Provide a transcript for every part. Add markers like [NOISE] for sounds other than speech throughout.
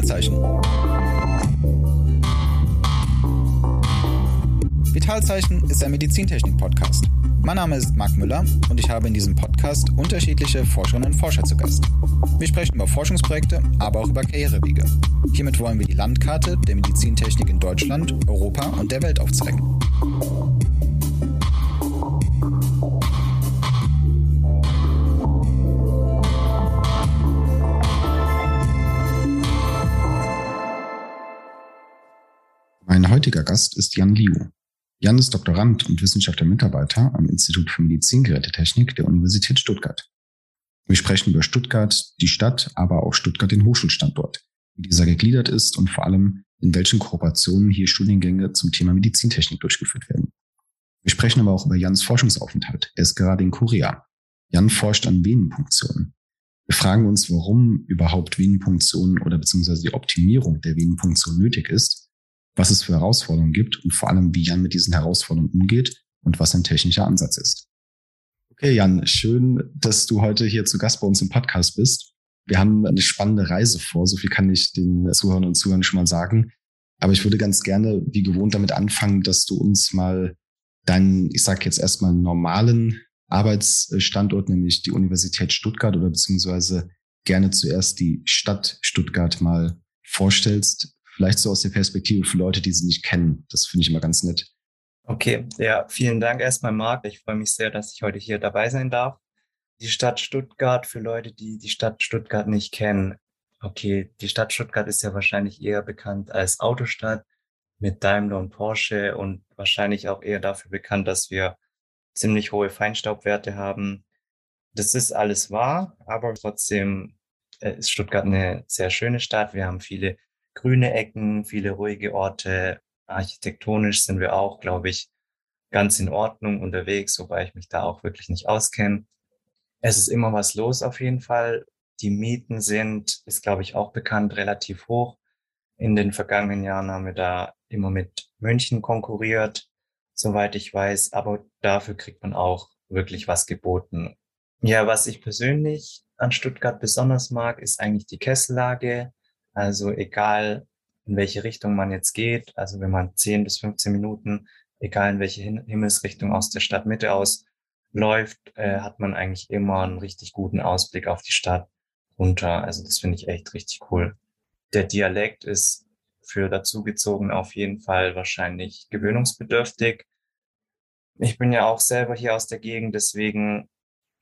Vitalzeichen. Vitalzeichen ist ein Medizintechnik-Podcast. Mein Name ist Marc Müller und ich habe in diesem Podcast unterschiedliche Forscherinnen und Forscher zu Gast. Wir sprechen über Forschungsprojekte, aber auch über Karrierewege. Hiermit wollen wir die Landkarte der Medizintechnik in Deutschland, Europa und der Welt aufzeigen. Heutiger Gast ist Jan Liu. Jan ist Doktorand und wissenschaftlicher Mitarbeiter am Institut für Medizingerätetechnik der Universität Stuttgart. Wir sprechen über Stuttgart, die Stadt, aber auch Stuttgart den Hochschulstandort, wie dieser gegliedert ist und vor allem in welchen Kooperationen hier Studiengänge zum Thema Medizintechnik durchgeführt werden. Wir sprechen aber auch über Jans Forschungsaufenthalt. Er ist gerade in Korea. Jan forscht an Venenpunktionen. Wir fragen uns, warum überhaupt Venenpunktionen oder beziehungsweise die Optimierung der Venenpunktion nötig ist was es für Herausforderungen gibt und vor allem, wie Jan mit diesen Herausforderungen umgeht und was sein technischer Ansatz ist. Okay, Jan, schön, dass du heute hier zu Gast bei uns im Podcast bist. Wir haben eine spannende Reise vor, so viel kann ich den Zuhörern und Zuhörern schon mal sagen. Aber ich würde ganz gerne, wie gewohnt, damit anfangen, dass du uns mal deinen, ich sage jetzt erstmal normalen Arbeitsstandort, nämlich die Universität Stuttgart oder beziehungsweise gerne zuerst die Stadt Stuttgart mal vorstellst, Vielleicht so aus der Perspektive für Leute, die sie nicht kennen. Das finde ich immer ganz nett. Okay, ja, vielen Dank erstmal, Marc. Ich freue mich sehr, dass ich heute hier dabei sein darf. Die Stadt Stuttgart, für Leute, die die Stadt Stuttgart nicht kennen. Okay, die Stadt Stuttgart ist ja wahrscheinlich eher bekannt als Autostadt mit Daimler und Porsche und wahrscheinlich auch eher dafür bekannt, dass wir ziemlich hohe Feinstaubwerte haben. Das ist alles wahr, aber trotzdem äh, ist Stuttgart eine sehr schöne Stadt. Wir haben viele grüne Ecken, viele ruhige Orte. Architektonisch sind wir auch, glaube ich, ganz in Ordnung unterwegs, wobei ich mich da auch wirklich nicht auskenne. Es ist immer was los auf jeden Fall. Die Mieten sind, ist glaube ich auch bekannt, relativ hoch. In den vergangenen Jahren haben wir da immer mit München konkurriert, soweit ich weiß, aber dafür kriegt man auch wirklich was geboten. Ja, was ich persönlich an Stuttgart besonders mag, ist eigentlich die Kessellage. Also egal, in welche Richtung man jetzt geht, also wenn man 10 bis 15 Minuten, egal in welche Himmelsrichtung aus der Stadtmitte aus läuft, äh, hat man eigentlich immer einen richtig guten Ausblick auf die Stadt runter. Also das finde ich echt richtig cool. Der Dialekt ist für dazugezogen auf jeden Fall wahrscheinlich gewöhnungsbedürftig. Ich bin ja auch selber hier aus der Gegend, deswegen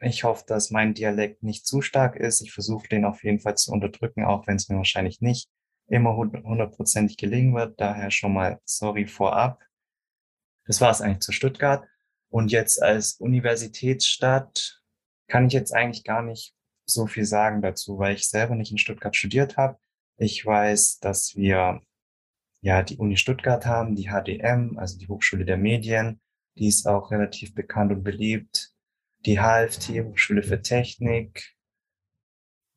ich hoffe, dass mein Dialekt nicht zu stark ist. Ich versuche den auf jeden Fall zu unterdrücken, auch wenn es mir wahrscheinlich nicht immer hundertprozentig gelingen wird. Daher schon mal sorry vorab. Das war es eigentlich zu Stuttgart. Und jetzt als Universitätsstadt kann ich jetzt eigentlich gar nicht so viel sagen dazu, weil ich selber nicht in Stuttgart studiert habe. Ich weiß, dass wir ja die Uni Stuttgart haben, die HDM, also die Hochschule der Medien. Die ist auch relativ bekannt und beliebt die HFT, Hochschule für Technik.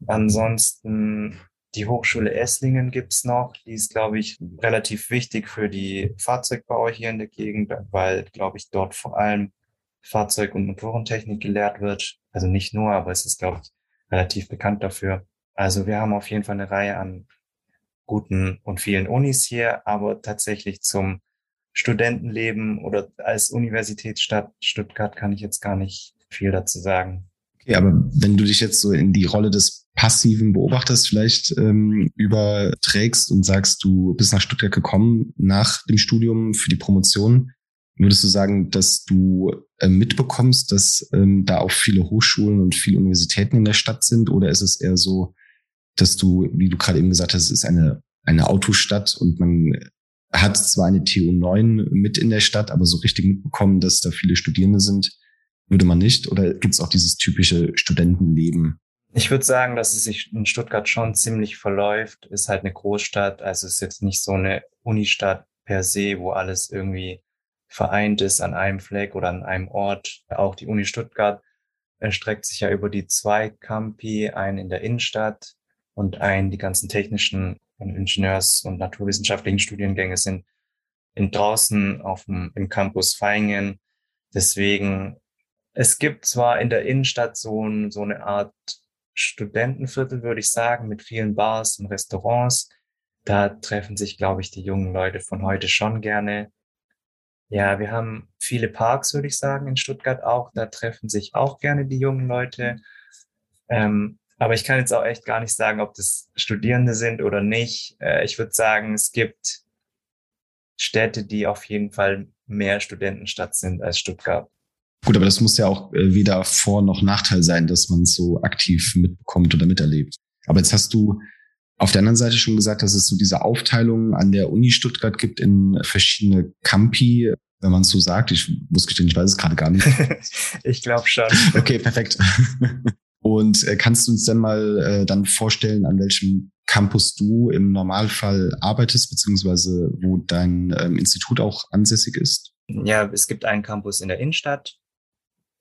Ansonsten die Hochschule Esslingen gibt's noch. Die ist, glaube ich, relativ wichtig für die Fahrzeugbauer hier in der Gegend, weil, glaube ich, dort vor allem Fahrzeug- und Motorentechnik gelehrt wird. Also nicht nur, aber es ist, glaube ich, relativ bekannt dafür. Also wir haben auf jeden Fall eine Reihe an guten und vielen Unis hier, aber tatsächlich zum Studentenleben oder als Universitätsstadt Stuttgart kann ich jetzt gar nicht viel dazu sagen. Okay, aber wenn du dich jetzt so in die Rolle des passiven Beobachters vielleicht ähm, überträgst und sagst, du bist nach Stuttgart gekommen nach dem Studium für die Promotion, würdest du sagen, dass du äh, mitbekommst, dass ähm, da auch viele Hochschulen und viele Universitäten in der Stadt sind? Oder ist es eher so, dass du, wie du gerade eben gesagt hast, es ist eine, eine Autostadt und man hat zwar eine TU9 mit in der Stadt, aber so richtig mitbekommen, dass da viele Studierende sind, würde man nicht? Oder gibt es auch dieses typische Studentenleben? Ich würde sagen, dass es sich in Stuttgart schon ziemlich verläuft. Ist halt eine Großstadt, also ist jetzt nicht so eine Unistadt per se, wo alles irgendwie vereint ist an einem Fleck oder an einem Ort. Auch die Uni Stuttgart erstreckt sich ja über die zwei Campi, einen in der Innenstadt und einen, die ganzen technischen und Ingenieurs- und naturwissenschaftlichen Studiengänge sind in draußen auf dem, im Campus Feingen. Deswegen es gibt zwar in der Innenstadt so, ein, so eine Art Studentenviertel, würde ich sagen, mit vielen Bars und Restaurants. Da treffen sich, glaube ich, die jungen Leute von heute schon gerne. Ja, wir haben viele Parks, würde ich sagen, in Stuttgart auch. Da treffen sich auch gerne die jungen Leute. Ähm, aber ich kann jetzt auch echt gar nicht sagen, ob das Studierende sind oder nicht. Äh, ich würde sagen, es gibt Städte, die auf jeden Fall mehr Studentenstadt sind als Stuttgart. Gut, aber das muss ja auch äh, weder Vor- noch Nachteil sein, dass man es so aktiv mitbekommt oder miterlebt. Aber jetzt hast du auf der anderen Seite schon gesagt, dass es so diese Aufteilung an der Uni Stuttgart gibt in verschiedene Campi, wenn man es so sagt. Ich muss gestehen, ich weiß es gerade gar nicht. [LAUGHS] ich glaube schon. Okay, perfekt. [LAUGHS] Und äh, kannst du uns denn mal äh, dann vorstellen, an welchem Campus du im Normalfall arbeitest, beziehungsweise wo dein ähm, Institut auch ansässig ist? Ja, es gibt einen Campus in der Innenstadt,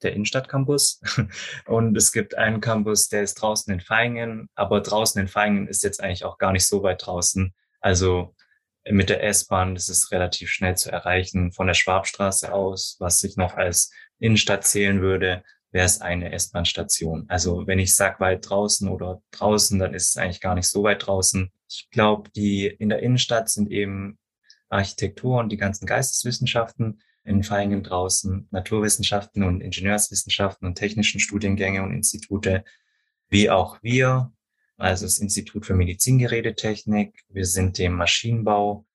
der Innenstadtcampus. [LAUGHS] Und es gibt einen Campus, der ist draußen in Feingen, aber draußen in Feingen ist jetzt eigentlich auch gar nicht so weit draußen. Also mit der S-Bahn ist es relativ schnell zu erreichen. Von der Schwabstraße aus, was sich noch als Innenstadt zählen würde, wäre es eine S-Bahn-Station. Also wenn ich sag weit draußen oder draußen, dann ist es eigentlich gar nicht so weit draußen. Ich glaube, die in der Innenstadt sind eben Architektur und die ganzen Geisteswissenschaften in Feingen draußen, Naturwissenschaften und Ingenieurswissenschaften und technischen Studiengänge und Institute, wie auch wir, also das Institut für Medizingerätetechnik. Wir sind dem Maschinenbau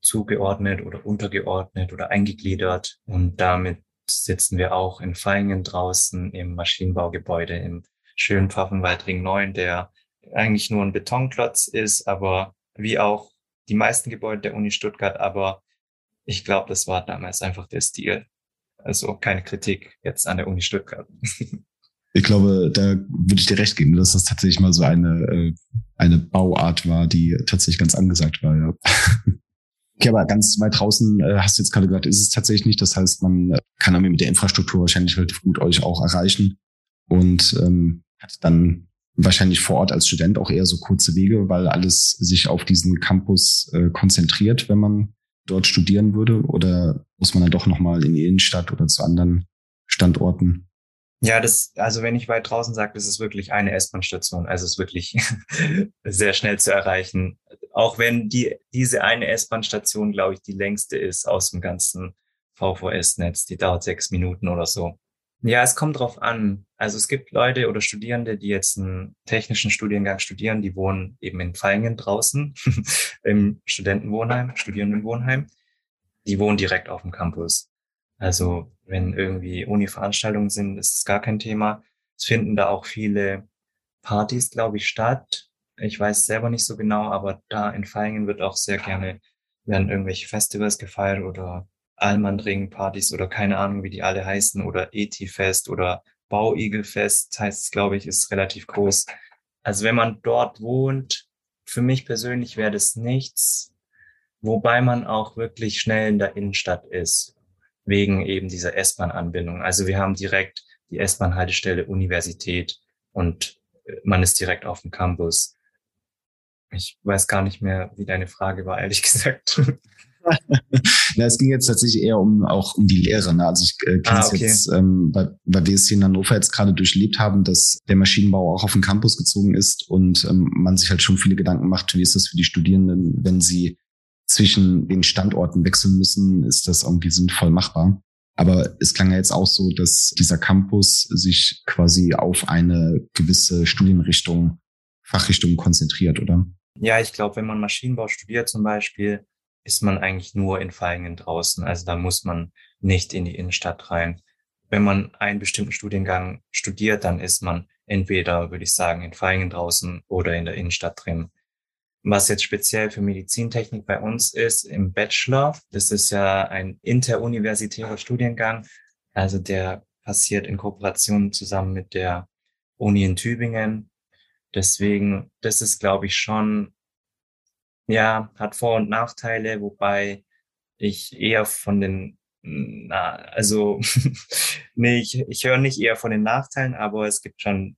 zugeordnet oder untergeordnet oder eingegliedert und damit sitzen wir auch in Feingen draußen im Maschinenbaugebäude im schönen Pfaffenwaldring 9, der eigentlich nur ein Betonklotz ist, aber wie auch die meisten Gebäude der Uni Stuttgart, aber ich glaube, das war damals einfach der Stil. Also keine Kritik jetzt an der Uni Stuttgart. [LAUGHS] Ich glaube, da würde ich dir recht geben, dass das tatsächlich mal so eine, äh, eine Bauart war, die tatsächlich ganz angesagt war, ja. [LAUGHS] Okay, aber ganz weit draußen äh, hast du jetzt gerade gesagt, ist es tatsächlich nicht. Das heißt, man kann irgendwie mit der Infrastruktur wahrscheinlich relativ gut euch auch erreichen und ähm, hat dann wahrscheinlich vor Ort als Student auch eher so kurze Wege, weil alles sich auf diesen Campus äh, konzentriert, wenn man dort studieren würde? Oder muss man dann doch nochmal in die Innenstadt oder zu anderen Standorten? Ja, das, also wenn ich weit draußen sage, das ist wirklich eine S-Bahn-Station. Also es ist wirklich [LAUGHS] sehr schnell zu erreichen. Auch wenn die, diese eine S-Bahn-Station, glaube ich, die längste ist aus dem ganzen VVS-Netz. Die dauert sechs Minuten oder so. Ja, es kommt drauf an. Also es gibt Leute oder Studierende, die jetzt einen technischen Studiengang studieren, die wohnen eben in Feingen draußen [LAUGHS] im Studentenwohnheim, Studierendenwohnheim. Die wohnen direkt auf dem Campus. Also wenn irgendwie Uni-Veranstaltungen sind, ist es gar kein Thema. Es finden da auch viele Partys, glaube ich, statt. Ich weiß selber nicht so genau, aber da in Feingen wird auch sehr gerne, werden irgendwelche Festivals gefeiert oder Almandring-Partys oder keine Ahnung, wie die alle heißen, oder ET-Fest oder Bauigelfest heißt es, glaube ich, ist relativ groß. Also wenn man dort wohnt, für mich persönlich wäre das nichts, wobei man auch wirklich schnell in der Innenstadt ist, wegen eben dieser S-Bahn-Anbindung. Also wir haben direkt die S-Bahn-Haltestelle Universität und man ist direkt auf dem Campus. Ich weiß gar nicht mehr, wie deine Frage war, ehrlich [LAUGHS] gesagt. Na, es ging jetzt tatsächlich eher um auch um die Lehre. Ne? Also ich äh, kenne es ah, okay. jetzt, ähm, weil, weil wir es hier in Hannover jetzt gerade durchlebt haben, dass der Maschinenbau auch auf den Campus gezogen ist und ähm, man sich halt schon viele Gedanken macht, wie ist das für die Studierenden, wenn sie zwischen den Standorten wechseln müssen, ist das irgendwie sinnvoll machbar. Aber es klang ja jetzt auch so, dass dieser Campus sich quasi auf eine gewisse Studienrichtung, Fachrichtung konzentriert, oder? Ja, ich glaube, wenn man Maschinenbau studiert zum Beispiel, ist man eigentlich nur in Feingen draußen. Also da muss man nicht in die Innenstadt rein. Wenn man einen bestimmten Studiengang studiert, dann ist man entweder, würde ich sagen, in Feingen draußen oder in der Innenstadt drin. Was jetzt speziell für Medizintechnik bei uns ist, im Bachelor, das ist ja ein interuniversitärer Studiengang, also der passiert in Kooperation zusammen mit der Uni in Tübingen. Deswegen, das ist, glaube ich, schon ja, hat Vor- und Nachteile, wobei ich eher von den, na, also, [LAUGHS] nee, ich, ich höre nicht eher von den Nachteilen, aber es gibt schon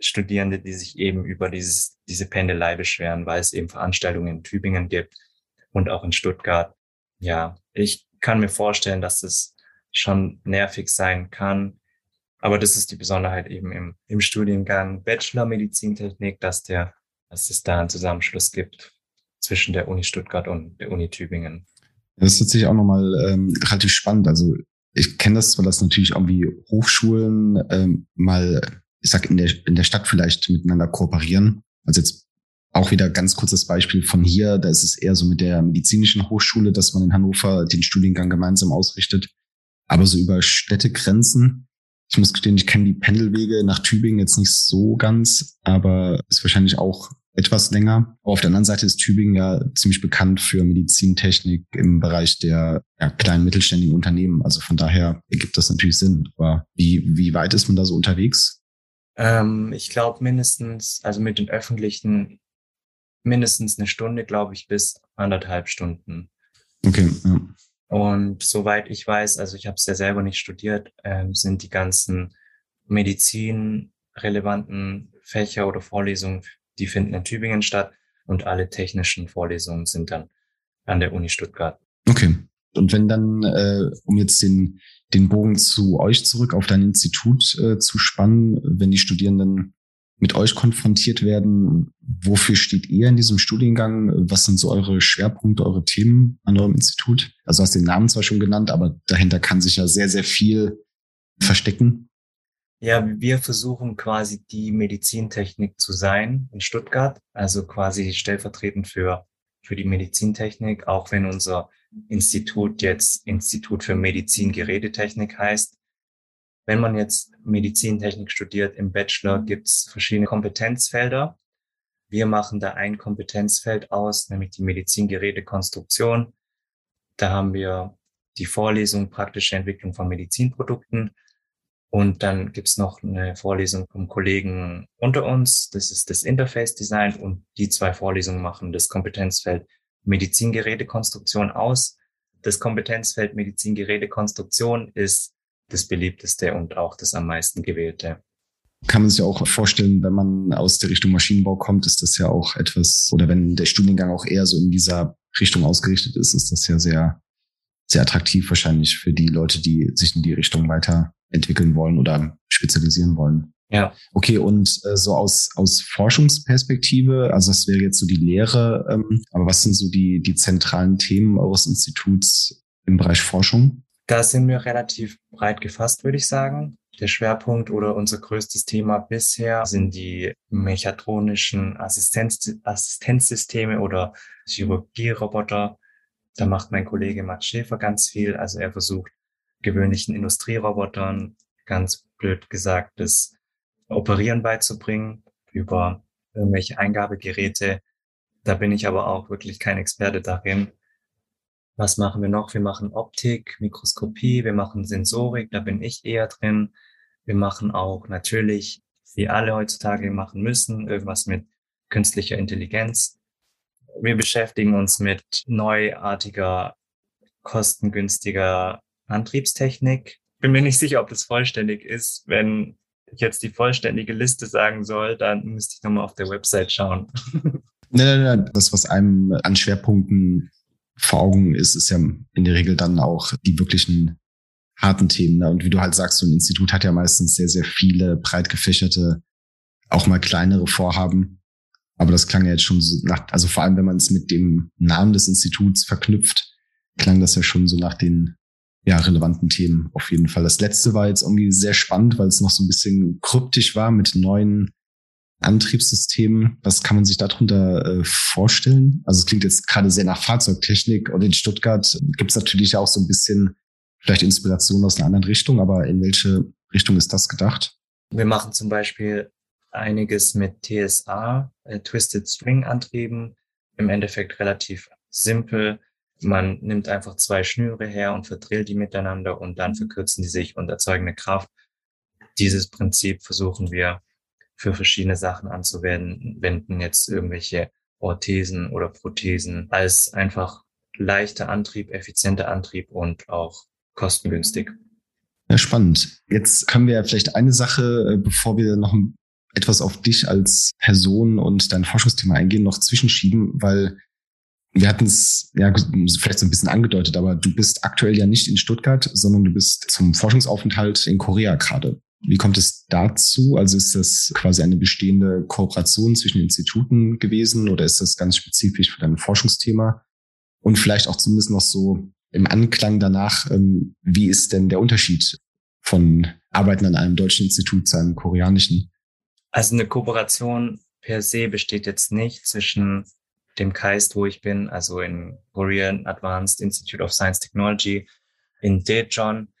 Studierende, die sich eben über dieses, diese Pendelei beschweren, weil es eben Veranstaltungen in Tübingen gibt und auch in Stuttgart. Ja, ich kann mir vorstellen, dass es schon nervig sein kann. Aber das ist die Besonderheit eben im, im Studiengang Bachelor Medizintechnik, dass der, dass es da einen Zusammenschluss gibt zwischen der Uni Stuttgart und der Uni Tübingen. Das ist tatsächlich auch nochmal ähm, relativ spannend. Also ich kenne das zwar, dass natürlich irgendwie Hochschulen ähm, mal, ich sag, in der, in der Stadt vielleicht miteinander kooperieren. Also jetzt auch wieder ganz kurzes Beispiel von hier, da ist es eher so mit der medizinischen Hochschule, dass man in Hannover den Studiengang gemeinsam ausrichtet. Aber so über Städtegrenzen, ich muss gestehen, ich kenne die Pendelwege nach Tübingen jetzt nicht so ganz, aber ist wahrscheinlich auch etwas länger. Aber auf der anderen Seite ist Tübingen ja ziemlich bekannt für Medizintechnik im Bereich der ja, kleinen mittelständigen Unternehmen. Also von daher ergibt das natürlich Sinn. Aber wie, wie weit ist man da so unterwegs? Ähm, ich glaube mindestens, also mit den öffentlichen, mindestens eine Stunde, glaube ich, bis anderthalb Stunden. Okay. Ja. Und soweit ich weiß, also ich habe es ja selber nicht studiert, ähm, sind die ganzen medizinrelevanten Fächer oder Vorlesungen die finden in Tübingen statt und alle technischen Vorlesungen sind dann an der Uni Stuttgart. Okay. Und wenn dann, äh, um jetzt den, den Bogen zu euch zurück auf dein Institut äh, zu spannen, wenn die Studierenden mit euch konfrontiert werden, wofür steht ihr in diesem Studiengang? Was sind so eure Schwerpunkte, eure Themen an eurem Institut? Also hast den Namen zwar schon genannt, aber dahinter kann sich ja sehr, sehr viel verstecken. Ja, wir versuchen quasi die Medizintechnik zu sein in Stuttgart, also quasi stellvertretend für, für die Medizintechnik, auch wenn unser Institut jetzt Institut für Medizingerätetechnik heißt. Wenn man jetzt Medizintechnik studiert im Bachelor, gibt's verschiedene Kompetenzfelder. Wir machen da ein Kompetenzfeld aus, nämlich die Medizingerätekonstruktion. Da haben wir die Vorlesung praktische Entwicklung von Medizinprodukten und dann gibt's noch eine Vorlesung vom Kollegen unter uns. Das ist das Interface Design. Und die zwei Vorlesungen machen das Kompetenzfeld Medizingerätekonstruktion aus. Das Kompetenzfeld Medizingerätekonstruktion ist das beliebteste und auch das am meisten gewählte. Kann man sich auch vorstellen, wenn man aus der Richtung Maschinenbau kommt, ist das ja auch etwas, oder wenn der Studiengang auch eher so in dieser Richtung ausgerichtet ist, ist das ja sehr, sehr attraktiv wahrscheinlich für die Leute, die sich in die Richtung weiter entwickeln wollen oder spezialisieren wollen. Ja. Okay, und äh, so aus, aus Forschungsperspektive, also das wäre jetzt so die Lehre, ähm, aber was sind so die, die zentralen Themen eures Instituts im Bereich Forschung? Da sind wir relativ breit gefasst, würde ich sagen. Der Schwerpunkt oder unser größtes Thema bisher sind die mechatronischen Assistenz, Assistenzsysteme oder Chirurgieroboter. Da macht mein Kollege Matt Schäfer ganz viel. Also er versucht gewöhnlichen Industrierobotern, ganz blöd gesagt, das Operieren beizubringen über irgendwelche Eingabegeräte. Da bin ich aber auch wirklich kein Experte darin. Was machen wir noch? Wir machen Optik, Mikroskopie, wir machen Sensorik, da bin ich eher drin. Wir machen auch natürlich, wie alle heutzutage machen müssen, irgendwas mit künstlicher Intelligenz. Wir beschäftigen uns mit neuartiger, kostengünstiger Antriebstechnik. Bin mir nicht sicher, ob das vollständig ist. Wenn ich jetzt die vollständige Liste sagen soll, dann müsste ich nochmal auf der Website schauen. [LAUGHS] Nein, nein, nein. Das, was einem an Schwerpunkten vor Augen ist, ist ja in der Regel dann auch die wirklichen harten Themen. Ne? Und wie du halt sagst, so ein Institut hat ja meistens sehr, sehr viele breit gefächerte, auch mal kleinere Vorhaben. Aber das klang ja jetzt schon so nach, also vor allem, wenn man es mit dem Namen des Instituts verknüpft, klang das ja schon so nach den ja, relevanten Themen auf jeden Fall. Das letzte war jetzt irgendwie sehr spannend, weil es noch so ein bisschen kryptisch war mit neuen Antriebssystemen. Was kann man sich darunter äh, vorstellen? Also es klingt jetzt gerade sehr nach Fahrzeugtechnik und in Stuttgart gibt es natürlich auch so ein bisschen vielleicht Inspiration aus einer anderen Richtung, aber in welche Richtung ist das gedacht? Wir machen zum Beispiel einiges mit TSA, äh, Twisted String Antrieben, im Endeffekt relativ simpel man nimmt einfach zwei Schnüre her und verdrillt die miteinander und dann verkürzen die sich und erzeugen eine Kraft. Dieses Prinzip versuchen wir für verschiedene Sachen anzuwenden, wenden jetzt irgendwelche Orthesen oder Prothesen als einfach leichter Antrieb, effizienter Antrieb und auch kostengünstig. Ja, spannend. Jetzt können wir ja vielleicht eine Sache, äh, bevor wir noch etwas auf dich als Person und dein Forschungsthema eingehen, noch zwischenschieben, weil wir hatten es ja vielleicht so ein bisschen angedeutet, aber du bist aktuell ja nicht in Stuttgart, sondern du bist zum Forschungsaufenthalt in Korea gerade. Wie kommt es dazu? Also ist das quasi eine bestehende Kooperation zwischen Instituten gewesen oder ist das ganz spezifisch für dein Forschungsthema? Und vielleicht auch zumindest noch so im Anklang danach, ähm, wie ist denn der Unterschied von Arbeiten an einem deutschen Institut zu einem koreanischen? Also eine Kooperation per se besteht jetzt nicht zwischen dem KAIST, wo ich bin, also in Korean Advanced Institute of Science Technology in Daejeon.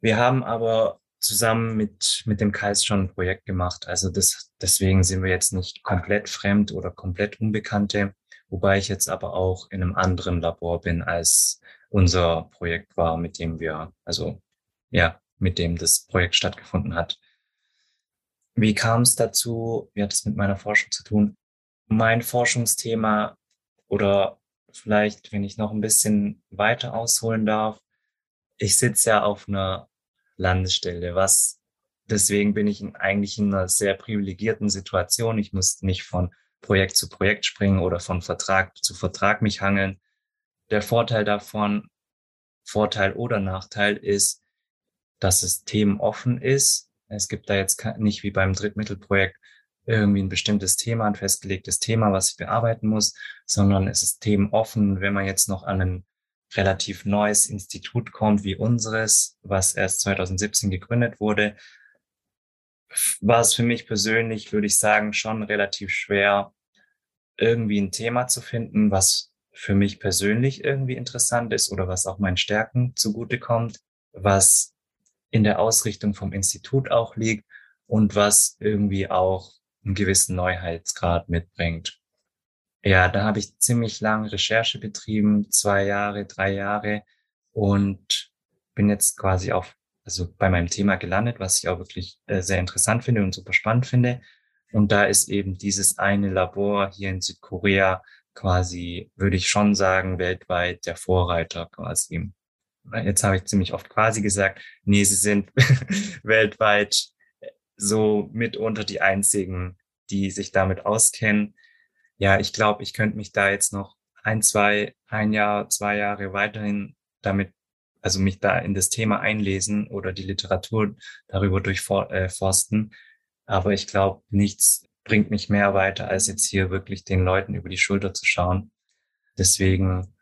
Wir haben aber zusammen mit, mit dem KAIST schon ein Projekt gemacht. Also das, deswegen sind wir jetzt nicht komplett fremd oder komplett Unbekannte, wobei ich jetzt aber auch in einem anderen Labor bin, als unser Projekt war, mit dem wir, also ja, mit dem das Projekt stattgefunden hat. Wie kam es dazu? Wie hat es mit meiner Forschung zu tun? Mein Forschungsthema oder vielleicht, wenn ich noch ein bisschen weiter ausholen darf, ich sitze ja auf einer Landesstelle, was deswegen bin ich in, eigentlich in einer sehr privilegierten Situation. Ich muss nicht von Projekt zu Projekt springen oder von Vertrag zu Vertrag mich hangeln. Der Vorteil davon, Vorteil oder Nachteil ist, dass es themenoffen ist. Es gibt da jetzt nicht wie beim Drittmittelprojekt irgendwie ein bestimmtes Thema, ein festgelegtes Thema, was ich bearbeiten muss, sondern es ist themenoffen. Wenn man jetzt noch an ein relativ neues Institut kommt wie unseres, was erst 2017 gegründet wurde, war es für mich persönlich, würde ich sagen, schon relativ schwer, irgendwie ein Thema zu finden, was für mich persönlich irgendwie interessant ist oder was auch meinen Stärken zugutekommt, was in der Ausrichtung vom Institut auch liegt und was irgendwie auch einen gewissen Neuheitsgrad mitbringt. Ja, da habe ich ziemlich lange Recherche betrieben, zwei Jahre, drei Jahre und bin jetzt quasi auf, also bei meinem Thema gelandet, was ich auch wirklich äh, sehr interessant finde und super spannend finde. Und da ist eben dieses eine Labor hier in Südkorea quasi, würde ich schon sagen, weltweit der Vorreiter quasi. Jetzt habe ich ziemlich oft quasi gesagt, nee, sie sind [LAUGHS] weltweit so mitunter die einzigen, die sich damit auskennen ja, ich glaube, ich könnte mich da jetzt noch ein, zwei, ein Jahr, zwei Jahre weiterhin damit, also mich da in das Thema einlesen oder die Literatur darüber durchforsten. Aber ich glaube, nichts bringt mich mehr weiter, als jetzt hier wirklich den Leuten über die Schulter zu schauen. Deswegen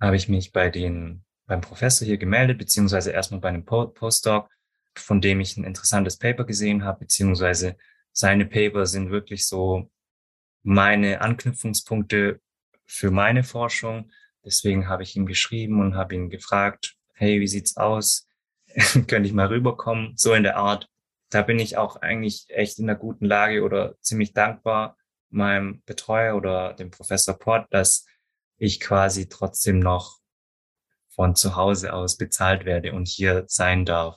habe ich mich bei den, beim Professor hier gemeldet, beziehungsweise erstmal bei einem Postdoc, von dem ich ein interessantes Paper gesehen habe, beziehungsweise seine Paper sind wirklich so meine Anknüpfungspunkte für meine Forschung. Deswegen habe ich ihm geschrieben und habe ihn gefragt, hey, wie sieht's aus? [LAUGHS] Könnte ich mal rüberkommen? So in der Art. Da bin ich auch eigentlich echt in einer guten Lage oder ziemlich dankbar meinem Betreuer oder dem Professor Port, dass ich quasi trotzdem noch von zu Hause aus bezahlt werde und hier sein darf.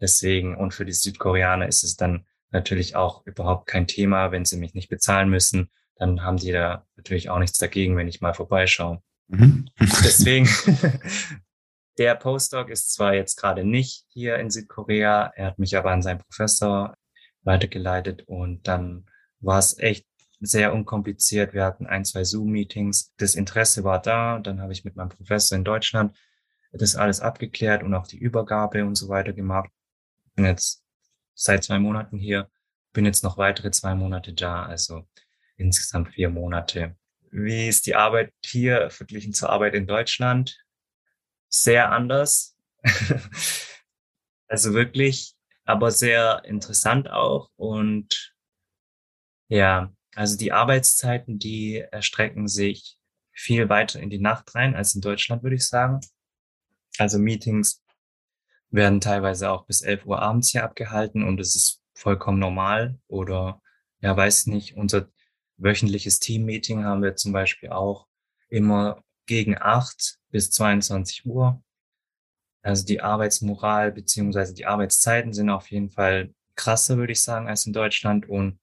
Deswegen, und für die Südkoreaner ist es dann natürlich auch überhaupt kein Thema, wenn sie mich nicht bezahlen müssen dann haben die da natürlich auch nichts dagegen, wenn ich mal vorbeischaue. Mhm. [LAUGHS] Deswegen, [LAUGHS] der Postdoc ist zwar jetzt gerade nicht hier in Südkorea, er hat mich aber an seinen Professor weitergeleitet und dann war es echt sehr unkompliziert. Wir hatten ein, zwei Zoom-Meetings. Das Interesse war da. Dann habe ich mit meinem Professor in Deutschland das alles abgeklärt und auch die Übergabe und so weiter gemacht. Bin jetzt seit zwei Monaten hier, bin jetzt noch weitere zwei Monate da. Also insgesamt vier Monate. Wie ist die Arbeit hier verglichen zur Arbeit in Deutschland? Sehr anders. [LAUGHS] also wirklich, aber sehr interessant auch. Und ja, also die Arbeitszeiten, die erstrecken sich viel weiter in die Nacht rein als in Deutschland, würde ich sagen. Also Meetings werden teilweise auch bis 11 Uhr abends hier abgehalten und es ist vollkommen normal oder ja, weiß nicht, unser wöchentliches Team-Meeting haben wir zum Beispiel auch immer gegen acht bis 22 Uhr. Also die Arbeitsmoral beziehungsweise die Arbeitszeiten sind auf jeden Fall krasser, würde ich sagen, als in Deutschland. Und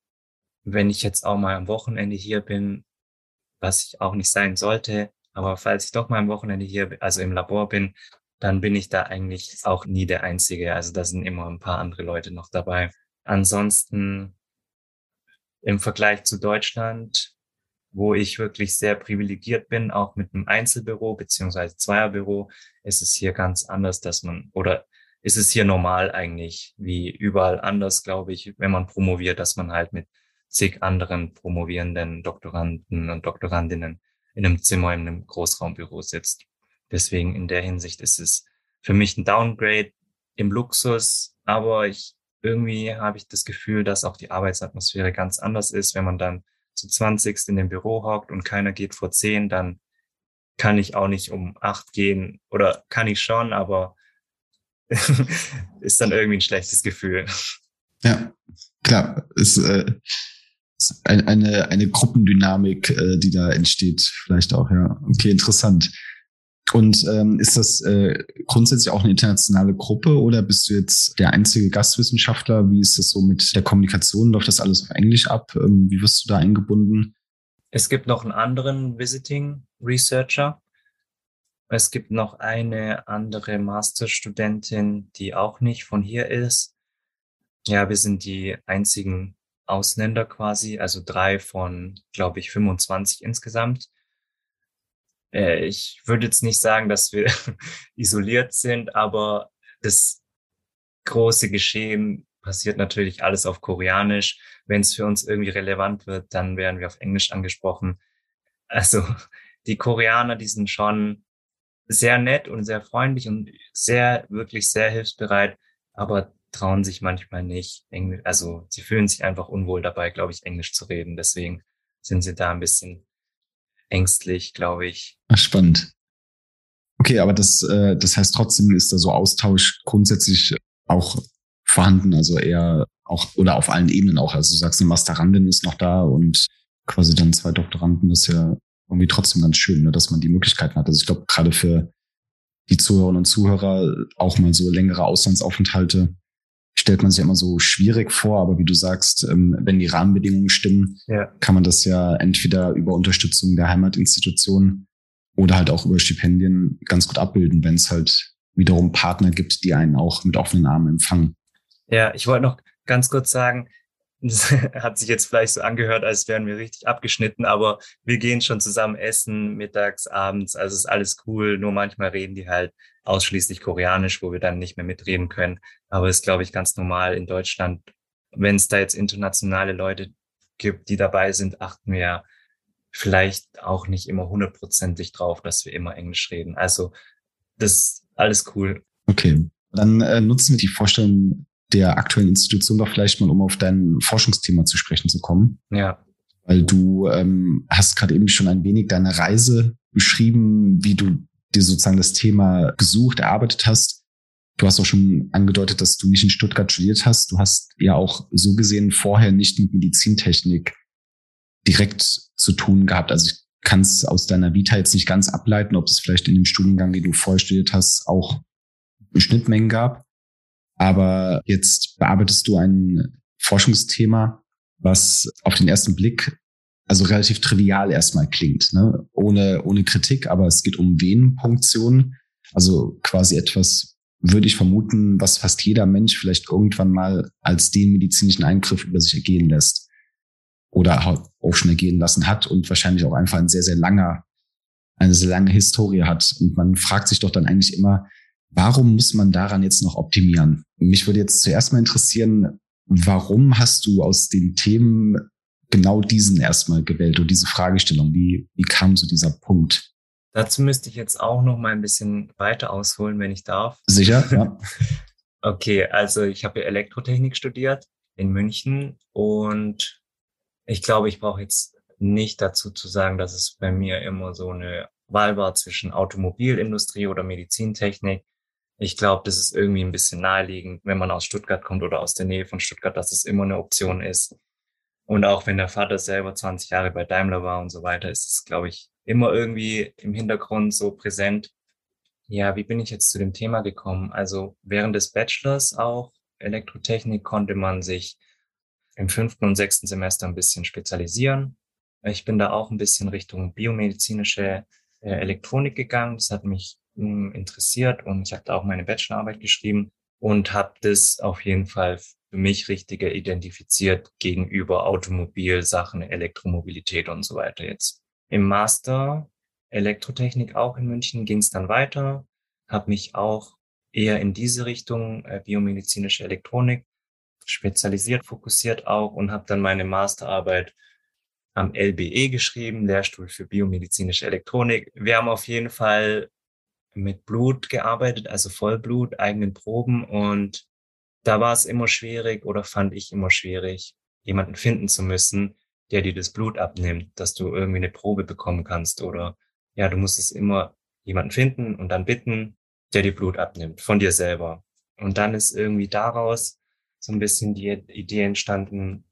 wenn ich jetzt auch mal am Wochenende hier bin, was ich auch nicht sein sollte, aber falls ich doch mal am Wochenende hier, also im Labor bin, dann bin ich da eigentlich auch nie der Einzige. Also da sind immer ein paar andere Leute noch dabei. Ansonsten im Vergleich zu Deutschland, wo ich wirklich sehr privilegiert bin, auch mit einem Einzelbüro beziehungsweise Zweierbüro, ist es hier ganz anders, dass man, oder ist es hier normal eigentlich, wie überall anders, glaube ich, wenn man promoviert, dass man halt mit zig anderen promovierenden Doktoranden und Doktorandinnen in einem Zimmer, in einem Großraumbüro sitzt. Deswegen in der Hinsicht ist es für mich ein Downgrade im Luxus, aber ich irgendwie habe ich das Gefühl, dass auch die Arbeitsatmosphäre ganz anders ist. Wenn man dann zu 20 in dem Büro hockt und keiner geht vor 10, dann kann ich auch nicht um 8 gehen oder kann ich schon, aber [LAUGHS] ist dann irgendwie ein schlechtes Gefühl. Ja, klar. Ist, äh, ist eine, eine Gruppendynamik, äh, die da entsteht, vielleicht auch, ja. Okay, interessant. Und ähm, ist das äh, grundsätzlich auch eine internationale Gruppe oder bist du jetzt der einzige Gastwissenschaftler? Wie ist das so mit der Kommunikation? Läuft das alles auf Englisch ab? Ähm, wie wirst du da eingebunden? Es gibt noch einen anderen Visiting Researcher. Es gibt noch eine andere Masterstudentin, die auch nicht von hier ist. Ja, wir sind die einzigen Ausländer quasi, also drei von, glaube ich, 25 insgesamt äh, ich würde jetzt nicht sagen, dass wir [LAUGHS] isoliert sind, aber das große Geschehen passiert natürlich alles auf Koreanisch. Wenn es für uns irgendwie relevant wird, dann werden wir auf Englisch angesprochen. Also die Koreaner, die sind schon sehr nett und sehr freundlich und sehr, wirklich sehr hilfsbereit, aber trauen sich manchmal nicht. Englisch, also sie fühlen sich einfach unwohl dabei, glaube ich, Englisch zu reden. Deswegen sind sie da ein bisschen ängstlich, glaube ich. Ach, spannend. Okay, aber das, äh, das heißt trotzdem ist da so Austausch grundsätzlich auch vorhanden, also eher auch oder auf allen Ebenen auch. Also du sagst, eine Masterandin ist noch da und quasi dann zwei Doktoranden ist ja irgendwie trotzdem ganz schön, ne, dass man die Möglichkeiten hat. Also ich glaube, gerade für die Zuhörerinnen und Zuhörer auch mal so längere Auslandsaufenthalte stellt man sich immer so schwierig vor, aber wie du sagst, ähm, wenn die Rahmenbedingungen stimmen, ja. kann man das ja entweder über Unterstützung der Heimatinstitutionen oder halt auch über Stipendien ganz gut abbilden, wenn es halt wiederum Partner gibt, die einen auch mit offenen Armen empfangen. Ja, ich wollte noch ganz kurz sagen, [LAUGHS] hat sich jetzt vielleicht so angehört, als wären wir richtig abgeschnitten, aber wir gehen schon zusammen essen, mittags, abends, also ist alles cool. Nur manchmal reden die halt ausschließlich Koreanisch, wo wir dann nicht mehr mitreden können. Aber ist, glaube ich, ganz normal in Deutschland. Wenn es da jetzt internationale Leute gibt, die dabei sind, achten wir vielleicht auch nicht immer hundertprozentig drauf, dass wir immer Englisch reden. Also das ist alles cool. Okay, dann äh, nutzen wir die Vorstellung der aktuellen Institution doch vielleicht mal, um auf dein Forschungsthema zu sprechen zu kommen. Ja. Weil du ähm, hast gerade eben schon ein wenig deine Reise beschrieben, wie du dir sozusagen das Thema gesucht, erarbeitet hast. Du hast auch schon angedeutet, dass du nicht in Stuttgart studiert hast. Du hast ja auch so gesehen vorher nicht mit Medizintechnik direkt zu tun gehabt. Also ich kann es aus deiner Vita jetzt nicht ganz ableiten, ob es vielleicht in dem Studiengang, den du vorher studiert hast, auch Schnittmengen gab. Aber jetzt bearbeitest du ein Forschungsthema, was auf den ersten Blick also relativ trivial erstmal klingt, ne? ohne, ohne Kritik, aber es geht um Venenpunktion, also quasi etwas, würde ich vermuten, was fast jeder Mensch vielleicht irgendwann mal als den medizinischen Eingriff über sich ergehen lässt oder auch schon ergehen lassen hat und wahrscheinlich auch einfach ein sehr, sehr langer, eine sehr lange Historie hat. Und man fragt sich doch dann eigentlich immer, Warum muss man daran jetzt noch optimieren? Mich würde jetzt zuerst mal interessieren, warum hast du aus den Themen genau diesen erstmal gewählt und diese Fragestellung? Wie, wie kam so dieser Punkt? Dazu müsste ich jetzt auch noch mal ein bisschen weiter ausholen, wenn ich darf. Sicher, ja. [LAUGHS] okay, also ich habe Elektrotechnik studiert in München und ich glaube, ich brauche jetzt nicht dazu zu sagen, dass es bei mir immer so eine Wahl war zwischen Automobilindustrie oder Medizintechnik. Ich glaube, das ist irgendwie ein bisschen naheliegend, wenn man aus Stuttgart kommt oder aus der Nähe von Stuttgart, dass es immer eine Option ist. Und auch wenn der Vater selber 20 Jahre bei Daimler war und so weiter, ist es, glaube ich, immer irgendwie im Hintergrund so präsent. Ja, wie bin ich jetzt zu dem Thema gekommen? Also während des Bachelors auch Elektrotechnik konnte man sich im fünften und sechsten Semester ein bisschen spezialisieren. Ich bin da auch ein bisschen Richtung biomedizinische äh, Elektronik gegangen. Das hat mich interessiert und ich habe da auch meine Bachelorarbeit geschrieben und habe das auf jeden Fall für mich richtiger identifiziert gegenüber Automobilsachen, Elektromobilität und so weiter jetzt. Im Master Elektrotechnik auch in München ging es dann weiter, habe mich auch eher in diese Richtung, äh, biomedizinische Elektronik, spezialisiert, fokussiert auch und habe dann meine Masterarbeit am LBE geschrieben, Lehrstuhl für biomedizinische Elektronik. Wir haben auf jeden Fall mit Blut gearbeitet, also Vollblut, eigenen Proben und da war es immer schwierig oder fand ich immer schwierig, jemanden finden zu müssen, der dir das Blut abnimmt, dass du irgendwie eine Probe bekommen kannst oder ja, du musst es immer jemanden finden und dann bitten, der dir Blut abnimmt von dir selber. Und dann ist irgendwie daraus so ein bisschen die Idee entstanden,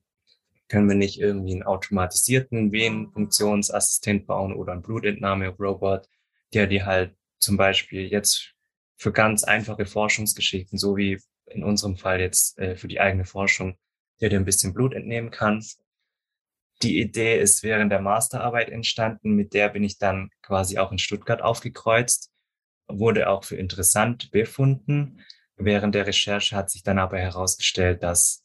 können wir nicht irgendwie einen automatisierten Venenfunktionsassistent bauen oder einen Blutentnahme-Robot, der dir halt zum Beispiel jetzt für ganz einfache Forschungsgeschichten, so wie in unserem Fall jetzt äh, für die eigene Forschung, der dir ein bisschen Blut entnehmen kann. Die Idee ist während der Masterarbeit entstanden, mit der bin ich dann quasi auch in Stuttgart aufgekreuzt, wurde auch für interessant befunden. Während der Recherche hat sich dann aber herausgestellt, dass,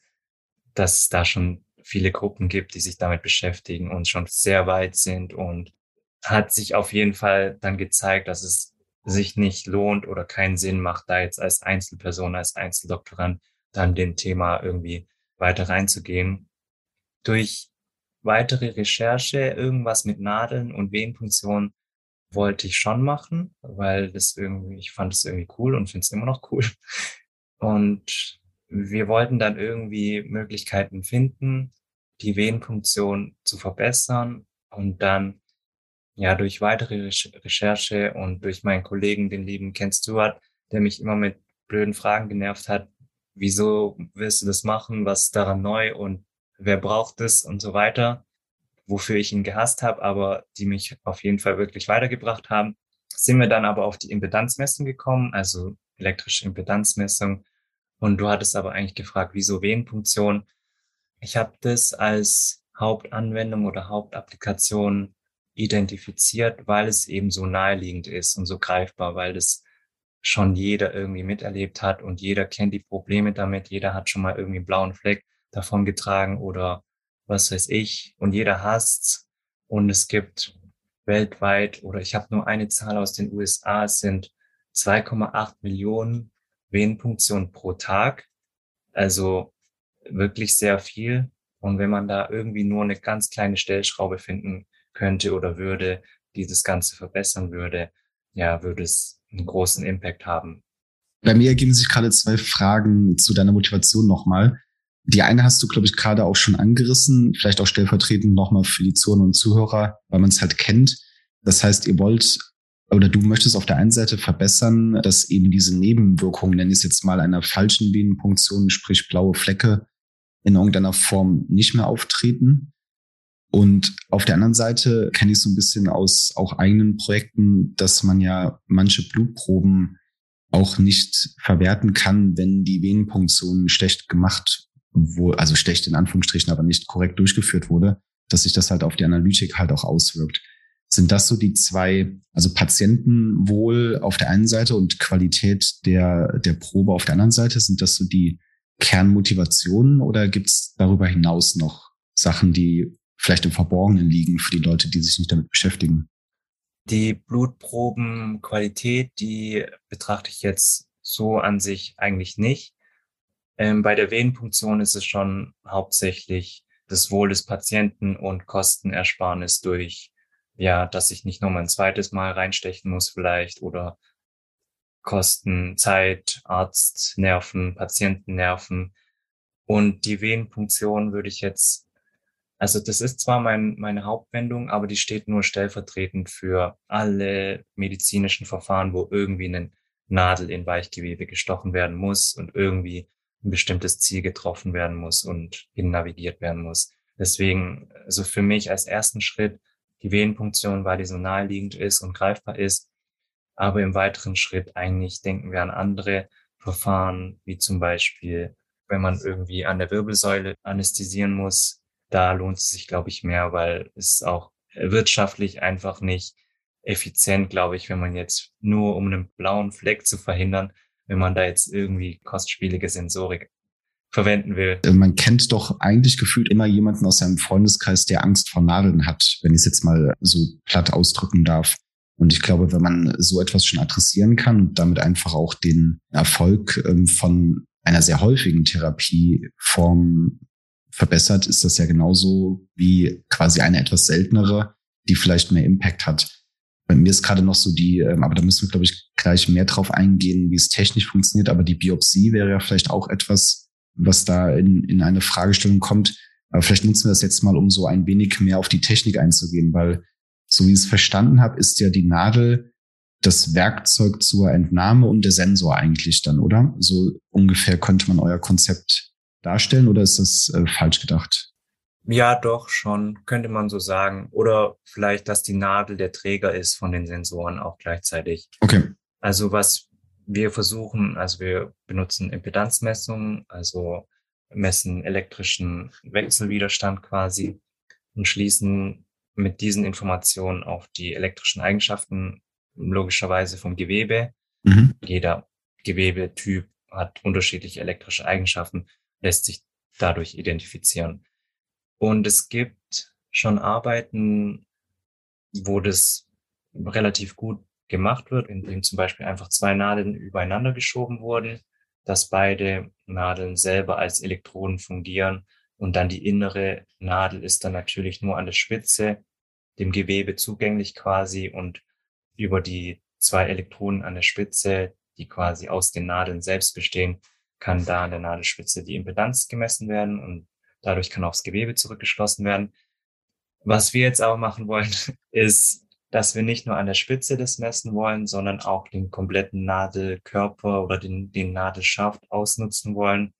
dass es da schon viele Gruppen gibt, die sich damit beschäftigen und schon sehr weit sind und hat sich auf jeden Fall dann gezeigt, dass es sich nicht lohnt oder keinen Sinn macht, da jetzt als Einzelperson, als Einzeldoktorand dann dem Thema irgendwie weiter reinzugehen. Durch weitere Recherche, irgendwas mit Nadeln und Venenfunktion wollte ich schon machen, weil das irgendwie, ich fand es irgendwie cool und finde es immer noch cool. Und wir wollten dann irgendwie Möglichkeiten finden, die Venenfunktion zu verbessern und dann ja durch weitere Recherche und durch meinen Kollegen, den lieben Ken Stewart, der mich immer mit blöden Fragen genervt hat, wieso willst du das machen, was ist daran neu? Und wer braucht es? Und so weiter, wofür ich ihn gehasst habe, aber die mich auf jeden Fall wirklich weitergebracht haben, sind wir dann aber auf die Impedanzmessung gekommen, also elektrische Impedanzmessung. Und du hattest aber eigentlich gefragt, wieso Venenfunktion? Ich habe das als Hauptanwendung oder Hauptapplikation identifiziert, weil es eben so naheliegend ist und so greifbar, weil das schon jeder irgendwie miterlebt hat und jeder kennt die Probleme damit, jeder hat schon mal irgendwie einen blauen Fleck davon getragen oder was weiß ich. Und jeder hasst und es gibt weltweit oder ich habe nur eine Zahl aus den USA, es sind 2,8 Millionen Venenpunktionen pro Tag, also wirklich sehr viel. Und wenn man da irgendwie nur eine ganz kleine Stellschraube finden könnte oder würde, die das Ganze verbessern würde, ja, würde es einen großen Impact haben. Bei mir ergeben sich gerade zwei Fragen zu deiner Motivation nochmal. Die eine hast du, glaube ich, gerade auch schon angerissen, vielleicht auch stellvertretend nochmal für die Zuhörer und Zuhörer, weil man es halt kennt. Das heißt, ihr wollt oder du möchtest auf der einen Seite verbessern, dass eben diese Nebenwirkungen, nenne ich es jetzt mal, einer falschen Venenpunktion, sprich blaue Flecke, in irgendeiner Form nicht mehr auftreten. Und auf der anderen Seite kenne ich so ein bisschen aus auch eigenen Projekten, dass man ja manche Blutproben auch nicht verwerten kann, wenn die Venenpunktion schlecht gemacht wurde, also schlecht in Anführungsstrichen, aber nicht korrekt durchgeführt wurde, dass sich das halt auf die Analytik halt auch auswirkt. Sind das so die zwei, also Patientenwohl auf der einen Seite und Qualität der, der Probe auf der anderen Seite? Sind das so die Kernmotivationen oder gibt es darüber hinaus noch Sachen, die vielleicht im Verborgenen liegen für die Leute, die sich nicht damit beschäftigen? Die Blutprobenqualität, die betrachte ich jetzt so an sich eigentlich nicht. Ähm, bei der Venenpunktion ist es schon hauptsächlich das Wohl des Patienten und Kostenersparnis durch, ja, dass ich nicht nochmal ein zweites Mal reinstechen muss vielleicht oder Kosten, Zeit, Arzt, Nerven, Patientennerven. Und die Venenpunktion würde ich jetzt also das ist zwar mein, meine Hauptwendung, aber die steht nur stellvertretend für alle medizinischen Verfahren, wo irgendwie eine Nadel in Weichgewebe gestochen werden muss und irgendwie ein bestimmtes Ziel getroffen werden muss und hin navigiert werden muss. Deswegen, also für mich als ersten Schritt die Venenpunktion, weil die so naheliegend ist und greifbar ist. Aber im weiteren Schritt eigentlich denken wir an andere Verfahren, wie zum Beispiel, wenn man irgendwie an der Wirbelsäule anästhesieren muss, da lohnt es sich, glaube ich, mehr, weil es auch wirtschaftlich einfach nicht effizient, glaube ich, wenn man jetzt nur um einen blauen Fleck zu verhindern, wenn man da jetzt irgendwie kostspielige Sensorik verwenden will. Äh, man kennt doch eigentlich gefühlt immer jemanden aus seinem Freundeskreis, der Angst vor Nadeln hat, wenn ich es jetzt mal so platt ausdrücken darf. Und ich glaube, wenn man so etwas schon adressieren kann und damit einfach auch den Erfolg ähm, von einer sehr häufigen Therapieform verbessert, ist das ja genauso wie quasi eine etwas seltenere, die vielleicht mehr Impact hat. Bei mir ist gerade noch so die, ähm, aber da müssen wir, glaube ich, gleich mehr drauf eingehen, wie es technisch funktioniert. Aber die Biopsie wäre ja vielleicht auch etwas, was da in, in eine Fragestellung kommt. Aber vielleicht nutzen wir das jetzt mal, um so ein wenig mehr auf die Technik einzugehen, weil so wie ich es verstanden habe, ist ja die Nadel das Werkzeug zur Entnahme und der Sensor eigentlich dann, oder? So ungefähr könnte man euer Konzept darstellen oder ist das äh, falsch gedacht? Ja, doch, schon, könnte man so sagen. Oder vielleicht, dass die Nadel der Träger ist von den Sensoren auch gleichzeitig. Okay. Also was wir versuchen, also wir benutzen Impedanzmessungen, also messen elektrischen Wechselwiderstand quasi und schließen mit diesen Informationen auf die elektrischen Eigenschaften logischerweise vom Gewebe. Mhm. Jeder Gewebetyp hat unterschiedliche elektrische Eigenschaften, lässt sich dadurch identifizieren. Und es gibt schon Arbeiten, wo das relativ gut gemacht wird, indem zum Beispiel einfach zwei Nadeln übereinander geschoben wurden, dass beide Nadeln selber als Elektroden fungieren und dann die innere Nadel ist dann natürlich nur an der Spitze dem Gewebe zugänglich quasi und über die zwei Elektronen an der Spitze, die quasi aus den Nadeln selbst bestehen, kann da an der Nadelspitze die Impedanz gemessen werden und dadurch kann auch das Gewebe zurückgeschlossen werden. Was wir jetzt aber machen wollen, [LAUGHS] ist, dass wir nicht nur an der Spitze das messen wollen, sondern auch den kompletten Nadelkörper oder den, den Nadelschaft ausnutzen wollen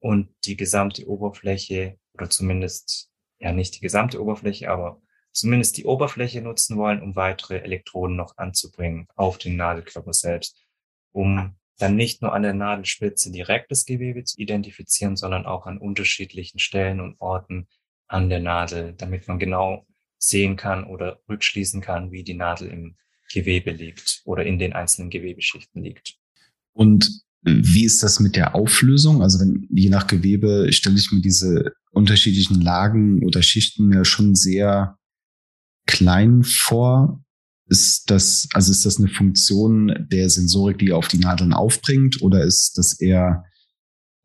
und die gesamte Oberfläche oder zumindest, ja nicht die gesamte Oberfläche, aber zumindest die Oberfläche nutzen wollen, um weitere Elektroden noch anzubringen auf den Nadelkörper selbst, um dann nicht nur an der Nadelspitze direkt das Gewebe zu identifizieren, sondern auch an unterschiedlichen Stellen und Orten an der Nadel, damit man genau sehen kann oder rückschließen kann, wie die Nadel im Gewebe liegt oder in den einzelnen Gewebeschichten liegt. Und wie ist das mit der Auflösung? Also wenn, je nach Gewebe stelle ich mir diese unterschiedlichen Lagen oder Schichten ja schon sehr klein vor. Ist das, also ist das eine Funktion der Sensorik, die auf die Nadeln aufbringt, oder ist das eher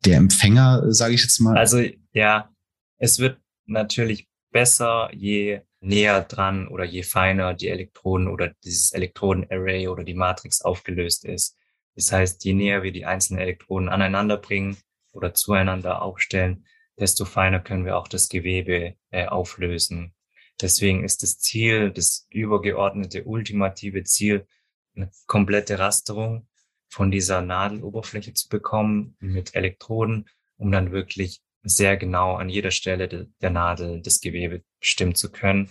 der Empfänger, sage ich jetzt mal? Also ja, es wird natürlich besser, je näher dran oder je feiner die Elektroden oder dieses Elektrodenarray oder die Matrix aufgelöst ist. Das heißt, je näher wir die einzelnen Elektroden aneinander bringen oder zueinander aufstellen, desto feiner können wir auch das Gewebe äh, auflösen. Deswegen ist das Ziel, das übergeordnete, ultimative Ziel, eine komplette Rasterung von dieser Nadeloberfläche zu bekommen mit Elektroden, um dann wirklich sehr genau an jeder Stelle de, der Nadel das Gewebe bestimmen zu können.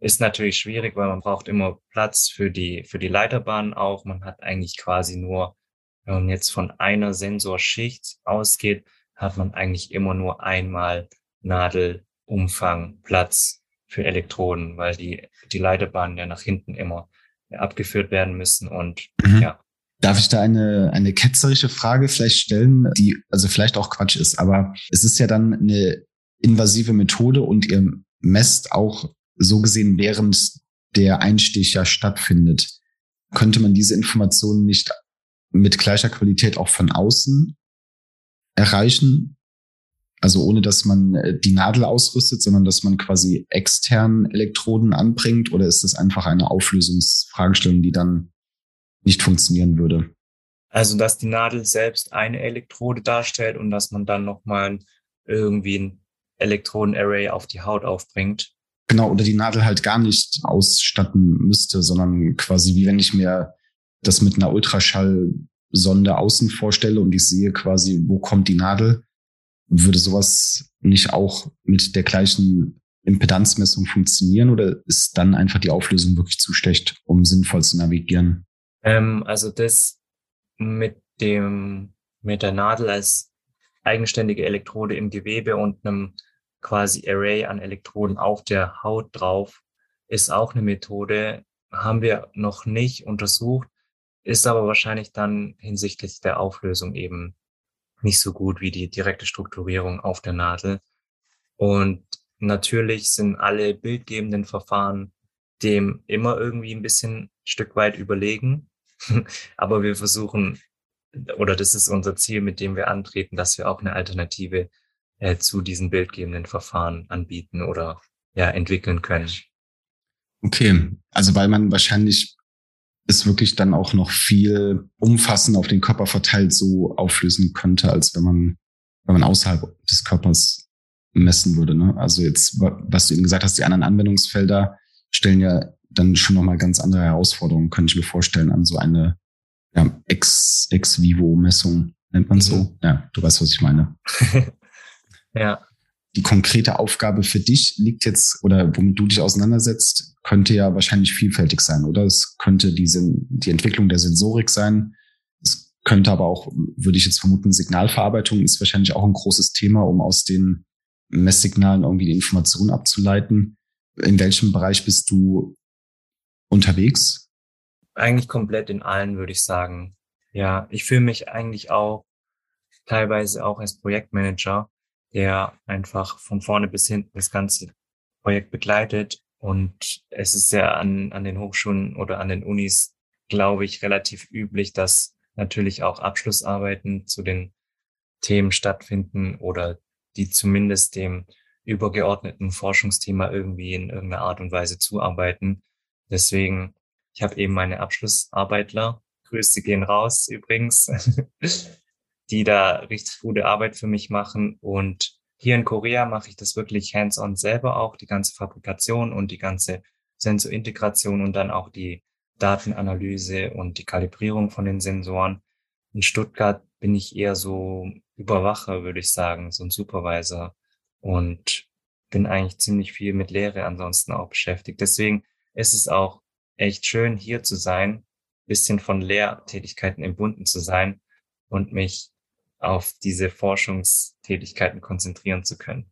Ist natürlich schwierig, weil man braucht immer Platz für die, für die Leiterbahn auch. Man hat eigentlich quasi nur, wenn man jetzt von einer Sensorschicht ausgeht, hat man eigentlich immer nur einmal Nadelumfang Platz für Elektroden, weil die, die Leiterbahnen ja nach hinten immer abgeführt werden müssen und mhm. ja. Darf ich da eine, eine ketzerische Frage vielleicht stellen, die also vielleicht auch Quatsch ist, aber es ist ja dann eine invasive Methode und ihr messt auch so gesehen, während der Einstich ja stattfindet. Könnte man diese Informationen nicht mit gleicher Qualität auch von außen erreichen? Also ohne dass man äh, die Nadel ausrüstet, sondern dass man quasi extern Elektroden anbringt? Oder ist das einfach eine Auflösungsfragestellung, die dann nicht funktionieren würde? Also, dass die Nadel selbst eine Elektrode darstellt und dass man dann nochmal irgendwie ein Elektrodenarray auf die Haut aufbringt. Genau, oder die Nadel halt gar nicht ausstatten müsste, sondern quasi wie wenn ich mir das mit einer Ultraschallsonde außen vorstelle und ich sehe quasi, wo kommt die Nadel würde sowas nicht auch mit der gleichen Impedanzmessung funktionieren oder ist dann einfach die Auflösung wirklich zu schlecht, um sinnvoll zu navigieren? Ähm, also das mit dem, mit der Nadel als eigenständige Elektrode im Gewebe und einem quasi Array an Elektroden auf der Haut drauf ist auch eine Methode, haben wir noch nicht untersucht, ist aber wahrscheinlich dann hinsichtlich der Auflösung eben nicht so gut wie die direkte Strukturierung auf der Nadel. Und natürlich sind alle bildgebenden Verfahren dem immer irgendwie ein bisschen Stück weit überlegen. [LAUGHS] Aber wir versuchen, oder das ist unser Ziel, mit dem wir antreten, dass wir auch eine Alternative äh, zu diesen bildgebenden Verfahren anbieten oder ja, entwickeln können. Okay, also weil man wahrscheinlich es wirklich dann auch noch viel umfassend auf den Körper verteilt so auflösen könnte, als wenn man, wenn man außerhalb des Körpers messen würde. Ne? Also jetzt, was du eben gesagt hast, die anderen Anwendungsfelder stellen ja dann schon nochmal ganz andere Herausforderungen, könnte ich mir vorstellen, an so eine ja, Ex-Vivo-Messung, nennt man mhm. so. Ja, du weißt, was ich meine. [LAUGHS] ja. Die konkrete Aufgabe für dich liegt jetzt, oder womit du dich auseinandersetzt, könnte ja wahrscheinlich vielfältig sein, oder? Es könnte die, die Entwicklung der Sensorik sein. Es könnte aber auch, würde ich jetzt vermuten, Signalverarbeitung ist wahrscheinlich auch ein großes Thema, um aus den Messsignalen irgendwie die Informationen abzuleiten. In welchem Bereich bist du unterwegs? Eigentlich komplett in allen, würde ich sagen. Ja, ich fühle mich eigentlich auch teilweise auch als Projektmanager, der einfach von vorne bis hinten das ganze Projekt begleitet. Und es ist ja an, an den Hochschulen oder an den Unis, glaube ich, relativ üblich, dass natürlich auch Abschlussarbeiten zu den Themen stattfinden oder die zumindest dem übergeordneten Forschungsthema irgendwie in irgendeiner Art und Weise zuarbeiten. Deswegen, ich habe eben meine Abschlussarbeitler, Grüße gehen raus übrigens, [LAUGHS] die da richtig gute Arbeit für mich machen. Und hier in Korea mache ich das wirklich hands-on selber auch, die ganze Fabrikation und die ganze Sensorintegration und dann auch die Datenanalyse und die Kalibrierung von den Sensoren. In Stuttgart bin ich eher so Überwacher, würde ich sagen, so ein Supervisor und bin eigentlich ziemlich viel mit Lehre ansonsten auch beschäftigt. Deswegen ist es auch echt schön, hier zu sein, bisschen von Lehrtätigkeiten entbunden zu sein und mich auf diese Forschungstätigkeiten konzentrieren zu können.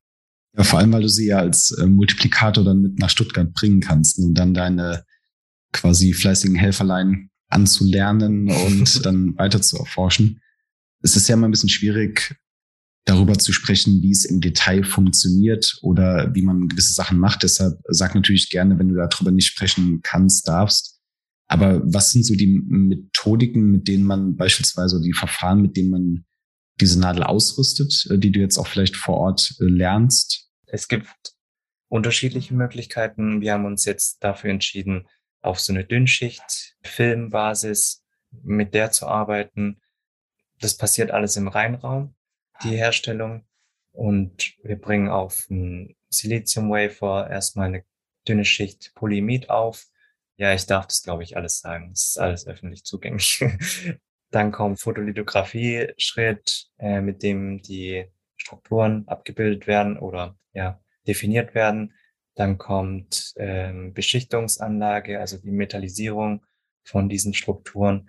Ja, vor allem, weil du sie ja als äh, Multiplikator dann mit nach Stuttgart bringen kannst und dann deine quasi fleißigen Helferlein anzulernen und [LAUGHS] dann weiter zu erforschen. Es ist ja immer ein bisschen schwierig, darüber zu sprechen, wie es im Detail funktioniert oder wie man gewisse Sachen macht. Deshalb sag natürlich gerne, wenn du darüber nicht sprechen kannst, darfst. Aber was sind so die Methodiken, mit denen man beispielsweise die Verfahren, mit denen man diese Nadel ausrüstet, äh, die du jetzt auch vielleicht vor Ort äh, lernst? Es gibt unterschiedliche Möglichkeiten. Wir haben uns jetzt dafür entschieden, auf so eine Dünnschicht, Filmbasis, mit der zu arbeiten. Das passiert alles im Reinraum die Herstellung. Und wir bringen auf ein Silizium Wafer erstmal eine dünne Schicht Polyimid auf. Ja, ich darf das, glaube ich, alles sagen. Es ist alles öffentlich zugänglich. [LAUGHS] Dann kommt Fotolithografie-Schritt, äh, mit dem die Strukturen abgebildet werden oder ja definiert werden. Dann kommt ähm, Beschichtungsanlage, also die Metallisierung von diesen Strukturen.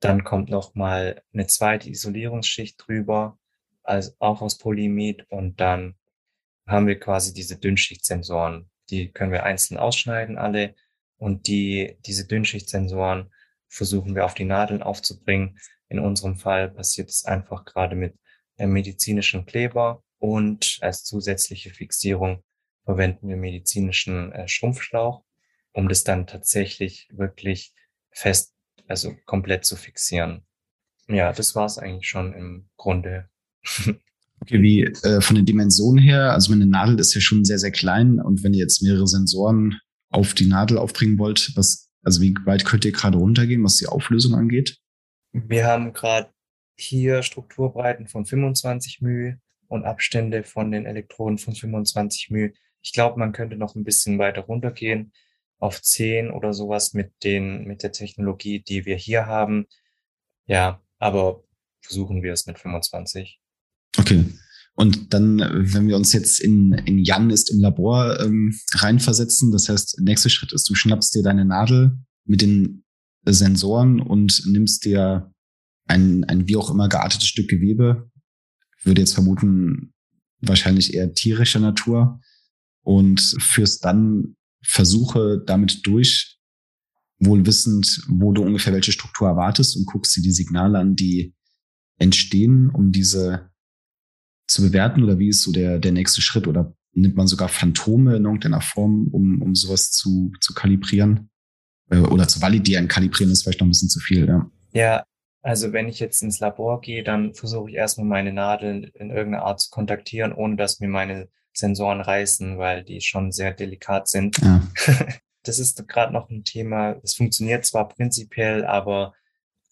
Dann kommt noch mal eine zweite Isolierungsschicht drüber, also auch aus Polyimid und dann haben wir quasi diese Dünnschichtsensoren. Die können wir einzeln ausschneiden alle und die, diese Dünnschichtsensoren versuchen wir auf die Nadeln aufzubringen. In unserem Fall passiert es einfach gerade mit einem medizinischen Kleber und als zusätzliche Fixierung verwenden wir medizinischen äh, Schrumpfschlauch, um das dann tatsächlich wirklich fest, also komplett zu fixieren. Ja, das war es eigentlich schon im Grunde Okay, wie äh, von den Dimensionen her, also meine Nadel ist ja schon sehr, sehr klein und wenn ihr jetzt mehrere Sensoren auf die Nadel aufbringen wollt, was, also wie weit könnt ihr gerade runtergehen, was die Auflösung angeht? Wir haben gerade hier Strukturbreiten von 25 μ und Abstände von den Elektroden von 25 μ. Ich glaube, man könnte noch ein bisschen weiter runtergehen auf 10 oder sowas mit den, mit der Technologie, die wir hier haben. Ja, aber versuchen wir es mit 25. Okay. Und dann, wenn wir uns jetzt in, in Jan ist im Labor ähm, reinversetzen, das heißt, nächster Schritt ist, du schnappst dir deine Nadel mit den Sensoren und nimmst dir ein, ein wie auch immer geartetes Stück Gewebe, ich würde jetzt vermuten, wahrscheinlich eher tierischer Natur. Und führst dann Versuche damit durch, wohl wissend, wo du ungefähr welche Struktur erwartest und guckst dir die Signale an, die entstehen, um diese zu bewerten oder wie ist so der, der nächste Schritt oder nimmt man sogar Phantome in irgendeiner Form, um, um sowas zu, zu kalibrieren äh, oder zu validieren. Kalibrieren ist vielleicht noch ein bisschen zu viel, ja. Ja, also wenn ich jetzt ins Labor gehe, dann versuche ich erstmal meine Nadeln in irgendeiner Art zu kontaktieren, ohne dass mir meine Sensoren reißen, weil die schon sehr delikat sind. Ja. [LAUGHS] Das ist gerade noch ein Thema. Es funktioniert zwar prinzipiell, aber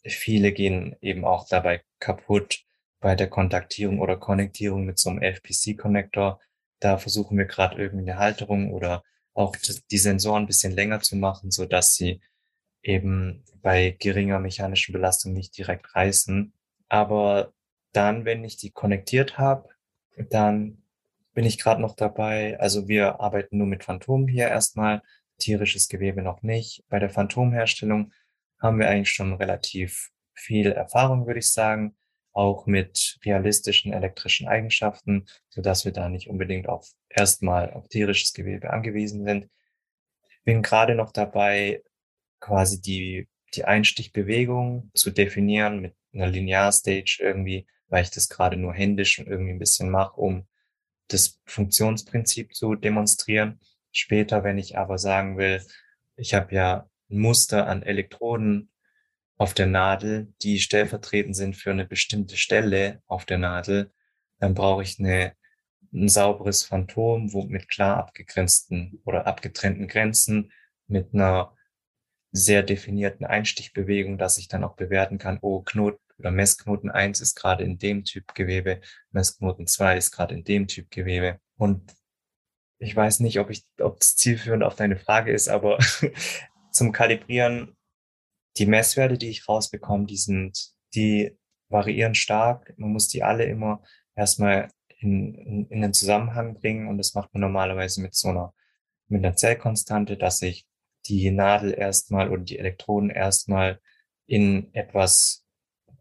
viele gehen eben auch dabei kaputt bei der Kontaktierung oder Konnektierung mit so einem FPC-Connector. Da versuchen wir gerade irgendwie eine Halterung oder auch die Sensoren ein bisschen länger zu machen, so dass sie eben bei geringer mechanischer Belastung nicht direkt reißen. Aber dann, wenn ich die konnektiert habe, dann bin ich gerade noch dabei. Also wir arbeiten nur mit Phantom hier erstmal, tierisches Gewebe noch nicht. Bei der Phantomherstellung haben wir eigentlich schon relativ viel Erfahrung, würde ich sagen, auch mit realistischen elektrischen Eigenschaften, so dass wir da nicht unbedingt auf erstmal auf tierisches Gewebe angewiesen sind. Bin gerade noch dabei, quasi die, die Einstichbewegung zu definieren mit einer Linearstage irgendwie, weil ich das gerade nur händisch und irgendwie ein bisschen mache, um das Funktionsprinzip zu demonstrieren. Später, wenn ich aber sagen will, ich habe ja ein Muster an Elektroden auf der Nadel, die stellvertretend sind für eine bestimmte Stelle auf der Nadel, dann brauche ich eine, ein sauberes Phantom, wo mit klar abgegrenzten oder abgetrennten Grenzen, mit einer sehr definierten Einstichbewegung, dass ich dann auch bewerten kann, oh, Knoten oder Messknoten 1 ist gerade in dem Typ Gewebe, Messknoten 2 ist gerade in dem Typ Gewebe. Und ich weiß nicht, ob ich, ob es zielführend auf deine Frage ist, aber [LAUGHS] zum Kalibrieren, die Messwerte, die ich rausbekomme, die sind, die variieren stark. Man muss die alle immer erstmal in, in, in den Zusammenhang bringen und das macht man normalerweise mit so einer, mit einer Zellkonstante, dass ich die Nadel erstmal oder die Elektroden erstmal in etwas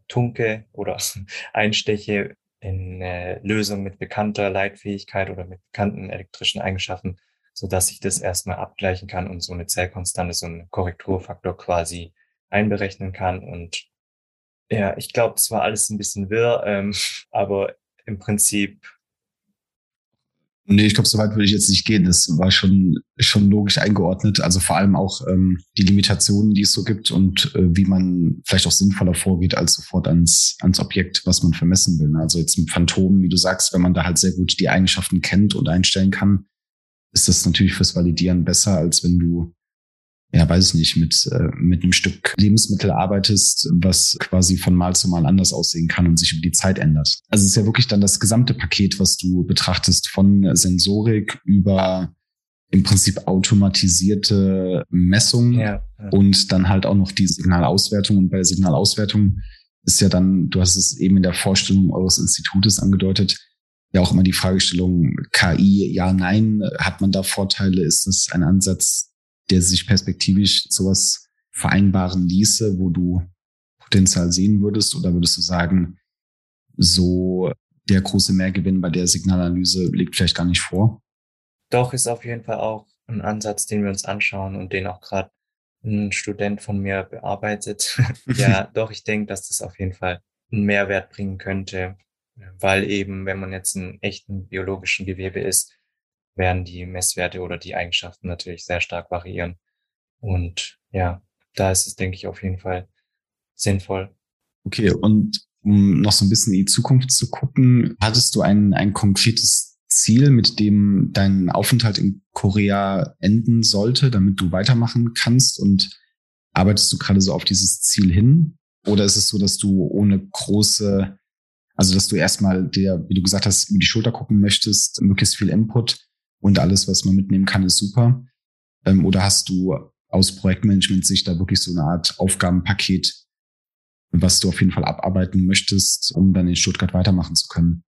tunke oder [LAUGHS] einsteche in eine Lösung mit bekannter Leitfähigkeit oder mit bekannten elektrischen Eigenschaften, so dass ich das erstmal abgleichen kann und so eine Zellkonstante, so einen Korrekturfaktor quasi einberechnen kann. Und ja, ich glaube, es war alles ein bisschen wirr, ähm, [LAUGHS] aber im Prinzip Nee, ich glaube, so weit würde ich jetzt nicht gehen. Das war schon, schon logisch eingeordnet. Also vor allem auch ähm, die Limitationen, die es so gibt und äh, wie man vielleicht auch sinnvoller vorgeht, als sofort ans, ans Objekt, was man vermessen will. Also jetzt mit Phantom, wie du sagst, wenn man da halt sehr gut die Eigenschaften kennt und einstellen kann, ist das natürlich fürs Validieren besser, als wenn du ja, weiß ich nicht, mit, äh, mit einem Stück Lebensmittel arbeitest, was quasi von Mal zu Mal anders aussehen kann und sich über die Zeit ändert. Also es ist ja wirklich dann das gesamte Paket, was du betrachtest, von Sensorik über im Prinzip automatisierte Messung ja, ja. und dann halt auch noch die Signalauswertung. Und bei der Signalauswertung ist ja dann, du hast es eben in der Vorstellung eures Institutes angedeutet, ja auch immer die Fragestellung KI, ja, nein, hat man da Vorteile? Ist das ein Ansatz, der sich perspektivisch sowas vereinbaren ließe, wo du Potenzial sehen würdest? Oder würdest du sagen, so der große Mehrgewinn bei der Signalanalyse liegt vielleicht gar nicht vor? Doch, ist auf jeden Fall auch ein Ansatz, den wir uns anschauen und den auch gerade ein Student von mir bearbeitet. [LAUGHS] ja, doch, ich denke, dass das auf jeden Fall einen Mehrwert bringen könnte, weil eben, wenn man jetzt einen echten biologischen Gewebe ist, werden die Messwerte oder die Eigenschaften natürlich sehr stark variieren. Und ja, da ist es, denke ich, auf jeden Fall sinnvoll. Okay, und um noch so ein bisschen in die Zukunft zu gucken, hattest du ein, ein konkretes Ziel, mit dem dein Aufenthalt in Korea enden sollte, damit du weitermachen kannst? Und arbeitest du gerade so auf dieses Ziel hin? Oder ist es so, dass du ohne große, also dass du erstmal dir, wie du gesagt hast, über die Schulter gucken möchtest, möglichst viel Input und alles, was man mitnehmen kann, ist super? Ähm, oder hast du aus Projektmanagement-Sicht da wirklich so eine Art Aufgabenpaket, was du auf jeden Fall abarbeiten möchtest, um dann in Stuttgart weitermachen zu können?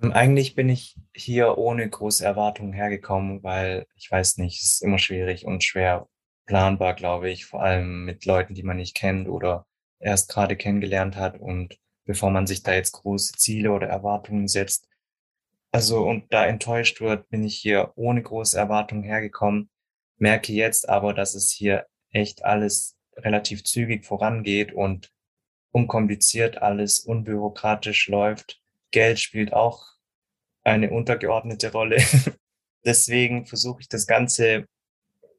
Eigentlich bin ich hier ohne große Erwartungen hergekommen, weil ich weiß nicht, es ist immer schwierig und schwer planbar, glaube ich, vor allem mit Leuten, die man nicht kennt oder erst gerade kennengelernt hat und bevor man sich da jetzt große Ziele oder Erwartungen setzt, also und da enttäuscht wird, bin ich hier ohne große Erwartungen hergekommen, merke jetzt aber, dass es hier echt alles relativ zügig vorangeht und unkompliziert alles, unbürokratisch läuft. Geld spielt auch eine untergeordnete Rolle. [LAUGHS] deswegen versuche ich das Ganze,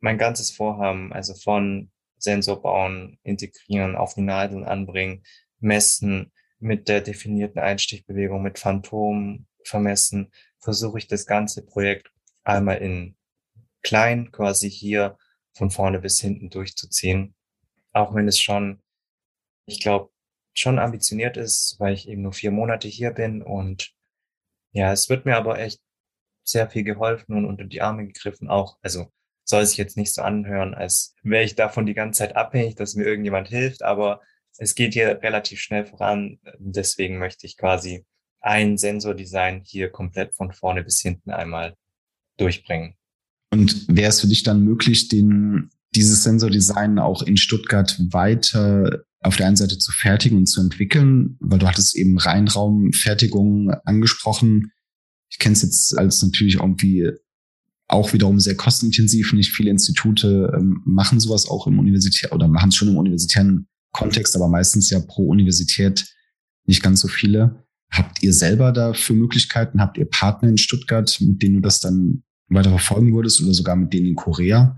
mein ganzes Vorhaben, also von Sensor bauen, integrieren, auf die Nadeln anbringen, messen, mit der definierten Einstichbewegung, mit Phantom vermessen, versuche ich das ganze Projekt einmal in klein quasi hier von vorne bis hinten durchzuziehen. Auch wenn es schon, ich glaube, schon ambitioniert ist, weil ich eben nur vier Monate hier bin und ja, es wird mir aber echt sehr viel geholfen und unter die Arme gegriffen auch. Also soll sich jetzt nicht so anhören, als wäre ich davon die ganze Zeit abhängig, dass mir irgendjemand hilft, aber es geht hier relativ schnell voran. Deswegen möchte ich quasi ein Sensordesign hier komplett von vorne bis hinten einmal durchbringen. Und wäre es für dich dann möglich, den, dieses Sensordesign auch in Stuttgart weiter auf der einen Seite zu fertigen und zu entwickeln? Weil du hattest eben Reinraumfertigung angesprochen. Ich kenne es jetzt als natürlich irgendwie auch wiederum sehr kostenintensiv. Nicht viele Institute ähm, machen sowas auch im Universität oder machen es schon im universitären Kontext, aber meistens ja pro Universität nicht ganz so viele. Habt ihr selber dafür Möglichkeiten? Habt ihr Partner in Stuttgart, mit denen du das dann weiter verfolgen würdest oder sogar mit denen in Korea?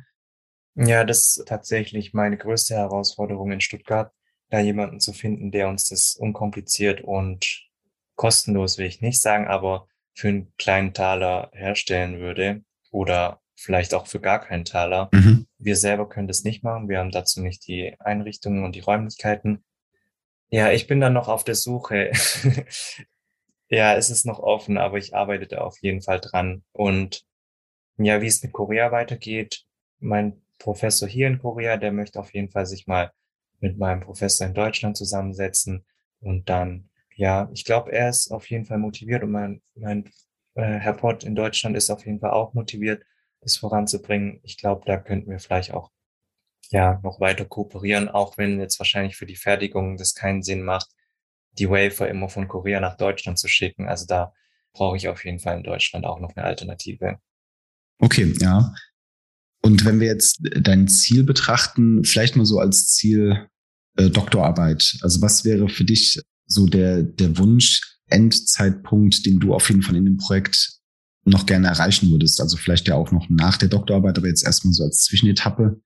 Ja, das ist tatsächlich meine größte Herausforderung in Stuttgart, da jemanden zu finden, der uns das unkompliziert und kostenlos, will ich nicht sagen, aber für einen kleinen Taler herstellen würde oder vielleicht auch für gar keinen Taler. Mhm. Wir selber können das nicht machen. Wir haben dazu nicht die Einrichtungen und die Räumlichkeiten. Ja, ich bin dann noch auf der Suche. [LAUGHS] ja, es ist noch offen, aber ich arbeite da auf jeden Fall dran. Und ja, wie es mit Korea weitergeht, mein Professor hier in Korea, der möchte auf jeden Fall sich mal mit meinem Professor in Deutschland zusammensetzen und dann, ja, ich glaube, er ist auf jeden Fall motiviert und mein, mein äh, Herr Pott in Deutschland ist auf jeden Fall auch motiviert das voranzubringen. Ich glaube, da könnten wir vielleicht auch ja noch weiter kooperieren, auch wenn jetzt wahrscheinlich für die Fertigung das keinen Sinn macht, die Wafer immer von Korea nach Deutschland zu schicken. Also da brauche ich auf jeden Fall in Deutschland auch noch eine Alternative. Okay, ja. Und wenn wir jetzt dein Ziel betrachten, vielleicht mal so als Ziel äh, Doktorarbeit. Also was wäre für dich so der, der Wunsch, Endzeitpunkt, den du auf jeden Fall in dem Projekt noch gerne erreichen würdest? Also vielleicht ja auch noch nach der Doktorarbeit, aber jetzt erstmal so als Zwischenetappe.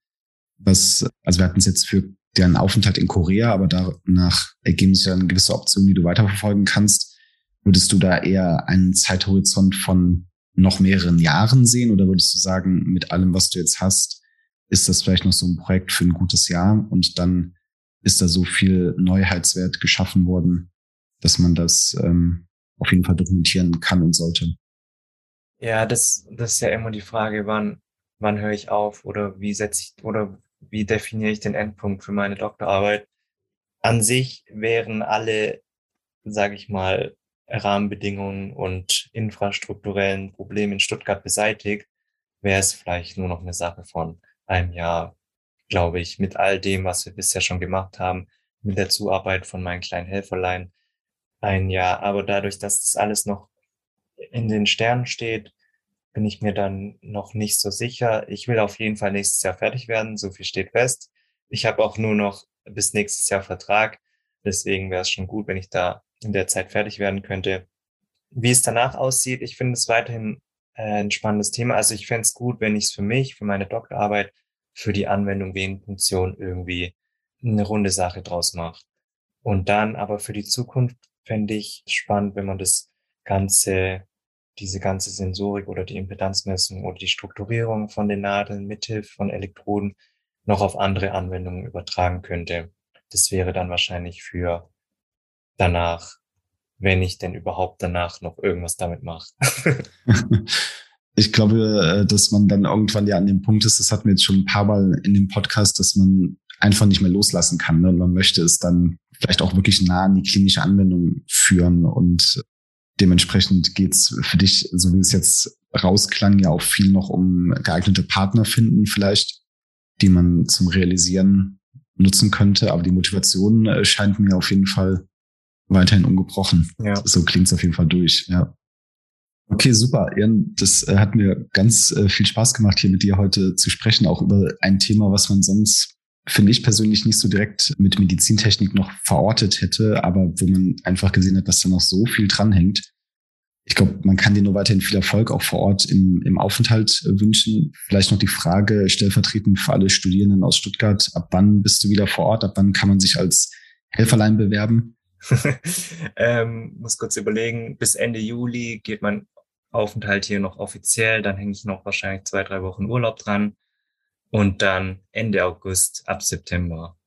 Was, also wir hatten es jetzt für deren Aufenthalt in Korea, aber danach ergeben sich dann gewisse Optionen, die du weiterverfolgen kannst. Würdest du da eher einen Zeithorizont von noch mehreren Jahren sehen oder würdest du sagen, mit allem, was du jetzt hast, ist das vielleicht noch so ein Projekt für ein gutes Jahr und dann ist da so viel Neuheitswert geschaffen worden, dass man das ähm, auf jeden Fall dokumentieren kann und sollte? Ja, das, das ist ja immer die Frage, wann, wann höre ich auf oder wie setze ich oder wie definiere ich den Endpunkt für meine Doktorarbeit. An sich wären alle, sage ich mal, Rahmenbedingungen und infrastrukturellen Probleme in Stuttgart beseitigt, wäre es vielleicht nur noch eine Sache von einem Jahr, glaube ich, mit all dem, was wir bisher schon gemacht haben, mit der Zuarbeit von meinen kleinen Helferlein, ein Jahr. Aber dadurch, dass das alles noch in den Sternen steht, bin ich mir dann noch nicht so sicher. Ich will auf jeden Fall nächstes Jahr fertig werden, so viel steht fest. Ich habe auch nur noch bis nächstes Jahr Vertrag, deswegen wäre es schon gut, wenn ich da in der Zeit fertig werden könnte. Wie es danach aussieht, ich finde es weiterhin äh, ein spannendes Thema. Also ich fände es gut, wenn ich es für mich, für meine Doktorarbeit, für die Anwendung Venenfunktion irgendwie eine runde Sache draus mache. Und dann aber für die Zukunft fände ich spannend, wenn man das Ganze diese ganze Sensorik oder die Impedanzmessung oder die Strukturierung von den Nadeln mithilfe von Elektroden noch auf andere Anwendungen übertragen könnte. Das wäre dann wahrscheinlich für danach, wenn ich denn überhaupt danach noch irgendwas damit mache. [LAUGHS] ich glaube, äh, dass man dann irgendwann ja an dem Punkt ist, das hatten wir jetzt schon ein paar Mal in dem Podcast, dass man einfach nicht mehr loslassen kann. Ne? Und man möchte es dann vielleicht auch wirklich nah an die klinische Anwendung führen und Dementsprechend geht's für dich, so wie es jetzt rausklang, ja auch viel noch um geeignete Partner finden vielleicht, die man zum Realisieren nutzen könnte. Aber die Motivation äh, scheint mir auf jeden Fall weiterhin ungebrochen. Ja. So klingt's auf jeden Fall durch, ja. Okay, super. Ian, das äh, hat mir ganz äh, viel Spaß gemacht, hier mit dir heute zu sprechen, auch über ein Thema, was man sonst finde ich persönlich nicht so direkt mit Medizintechnik noch verortet hätte, aber wo man einfach gesehen hat, dass da noch so viel dranhängt. Ich glaube, man kann dir nur weiterhin viel Erfolg auch vor Ort im, im Aufenthalt äh, wünschen. Vielleicht noch die Frage stellvertretend für alle Studierenden aus Stuttgart. Ab wann bist du wieder vor Ort? Ab wann kann man sich als Helferlein bewerben? [LAUGHS] ähm, muss kurz überlegen, bis Ende Juli geht mein Aufenthalt hier noch offiziell. Dann hänge ich noch wahrscheinlich zwei, drei Wochen Urlaub dran. Und dann Ende August, ab September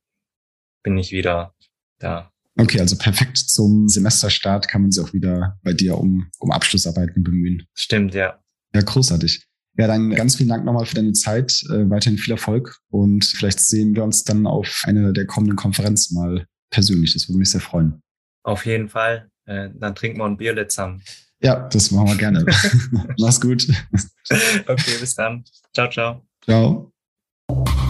bin ich wieder da. Okay, also perfekt zum Semesterstart kann man sich auch wieder bei dir um, um Abschlussarbeiten bemühen. Stimmt, ja. Ja, großartig. Ja, dann ganz vielen Dank nochmal für deine Zeit. Äh, weiterhin viel Erfolg und vielleicht sehen wir uns dann auf einer der kommenden Konferenzen mal persönlich. Das würde mich sehr freuen. Auf jeden Fall. Äh, dann trinken wir ein Bier zusammen. Ja, das machen wir gerne. [LAUGHS] Mach's gut. Okay, bis dann. Ciao, ciao. Ciao. you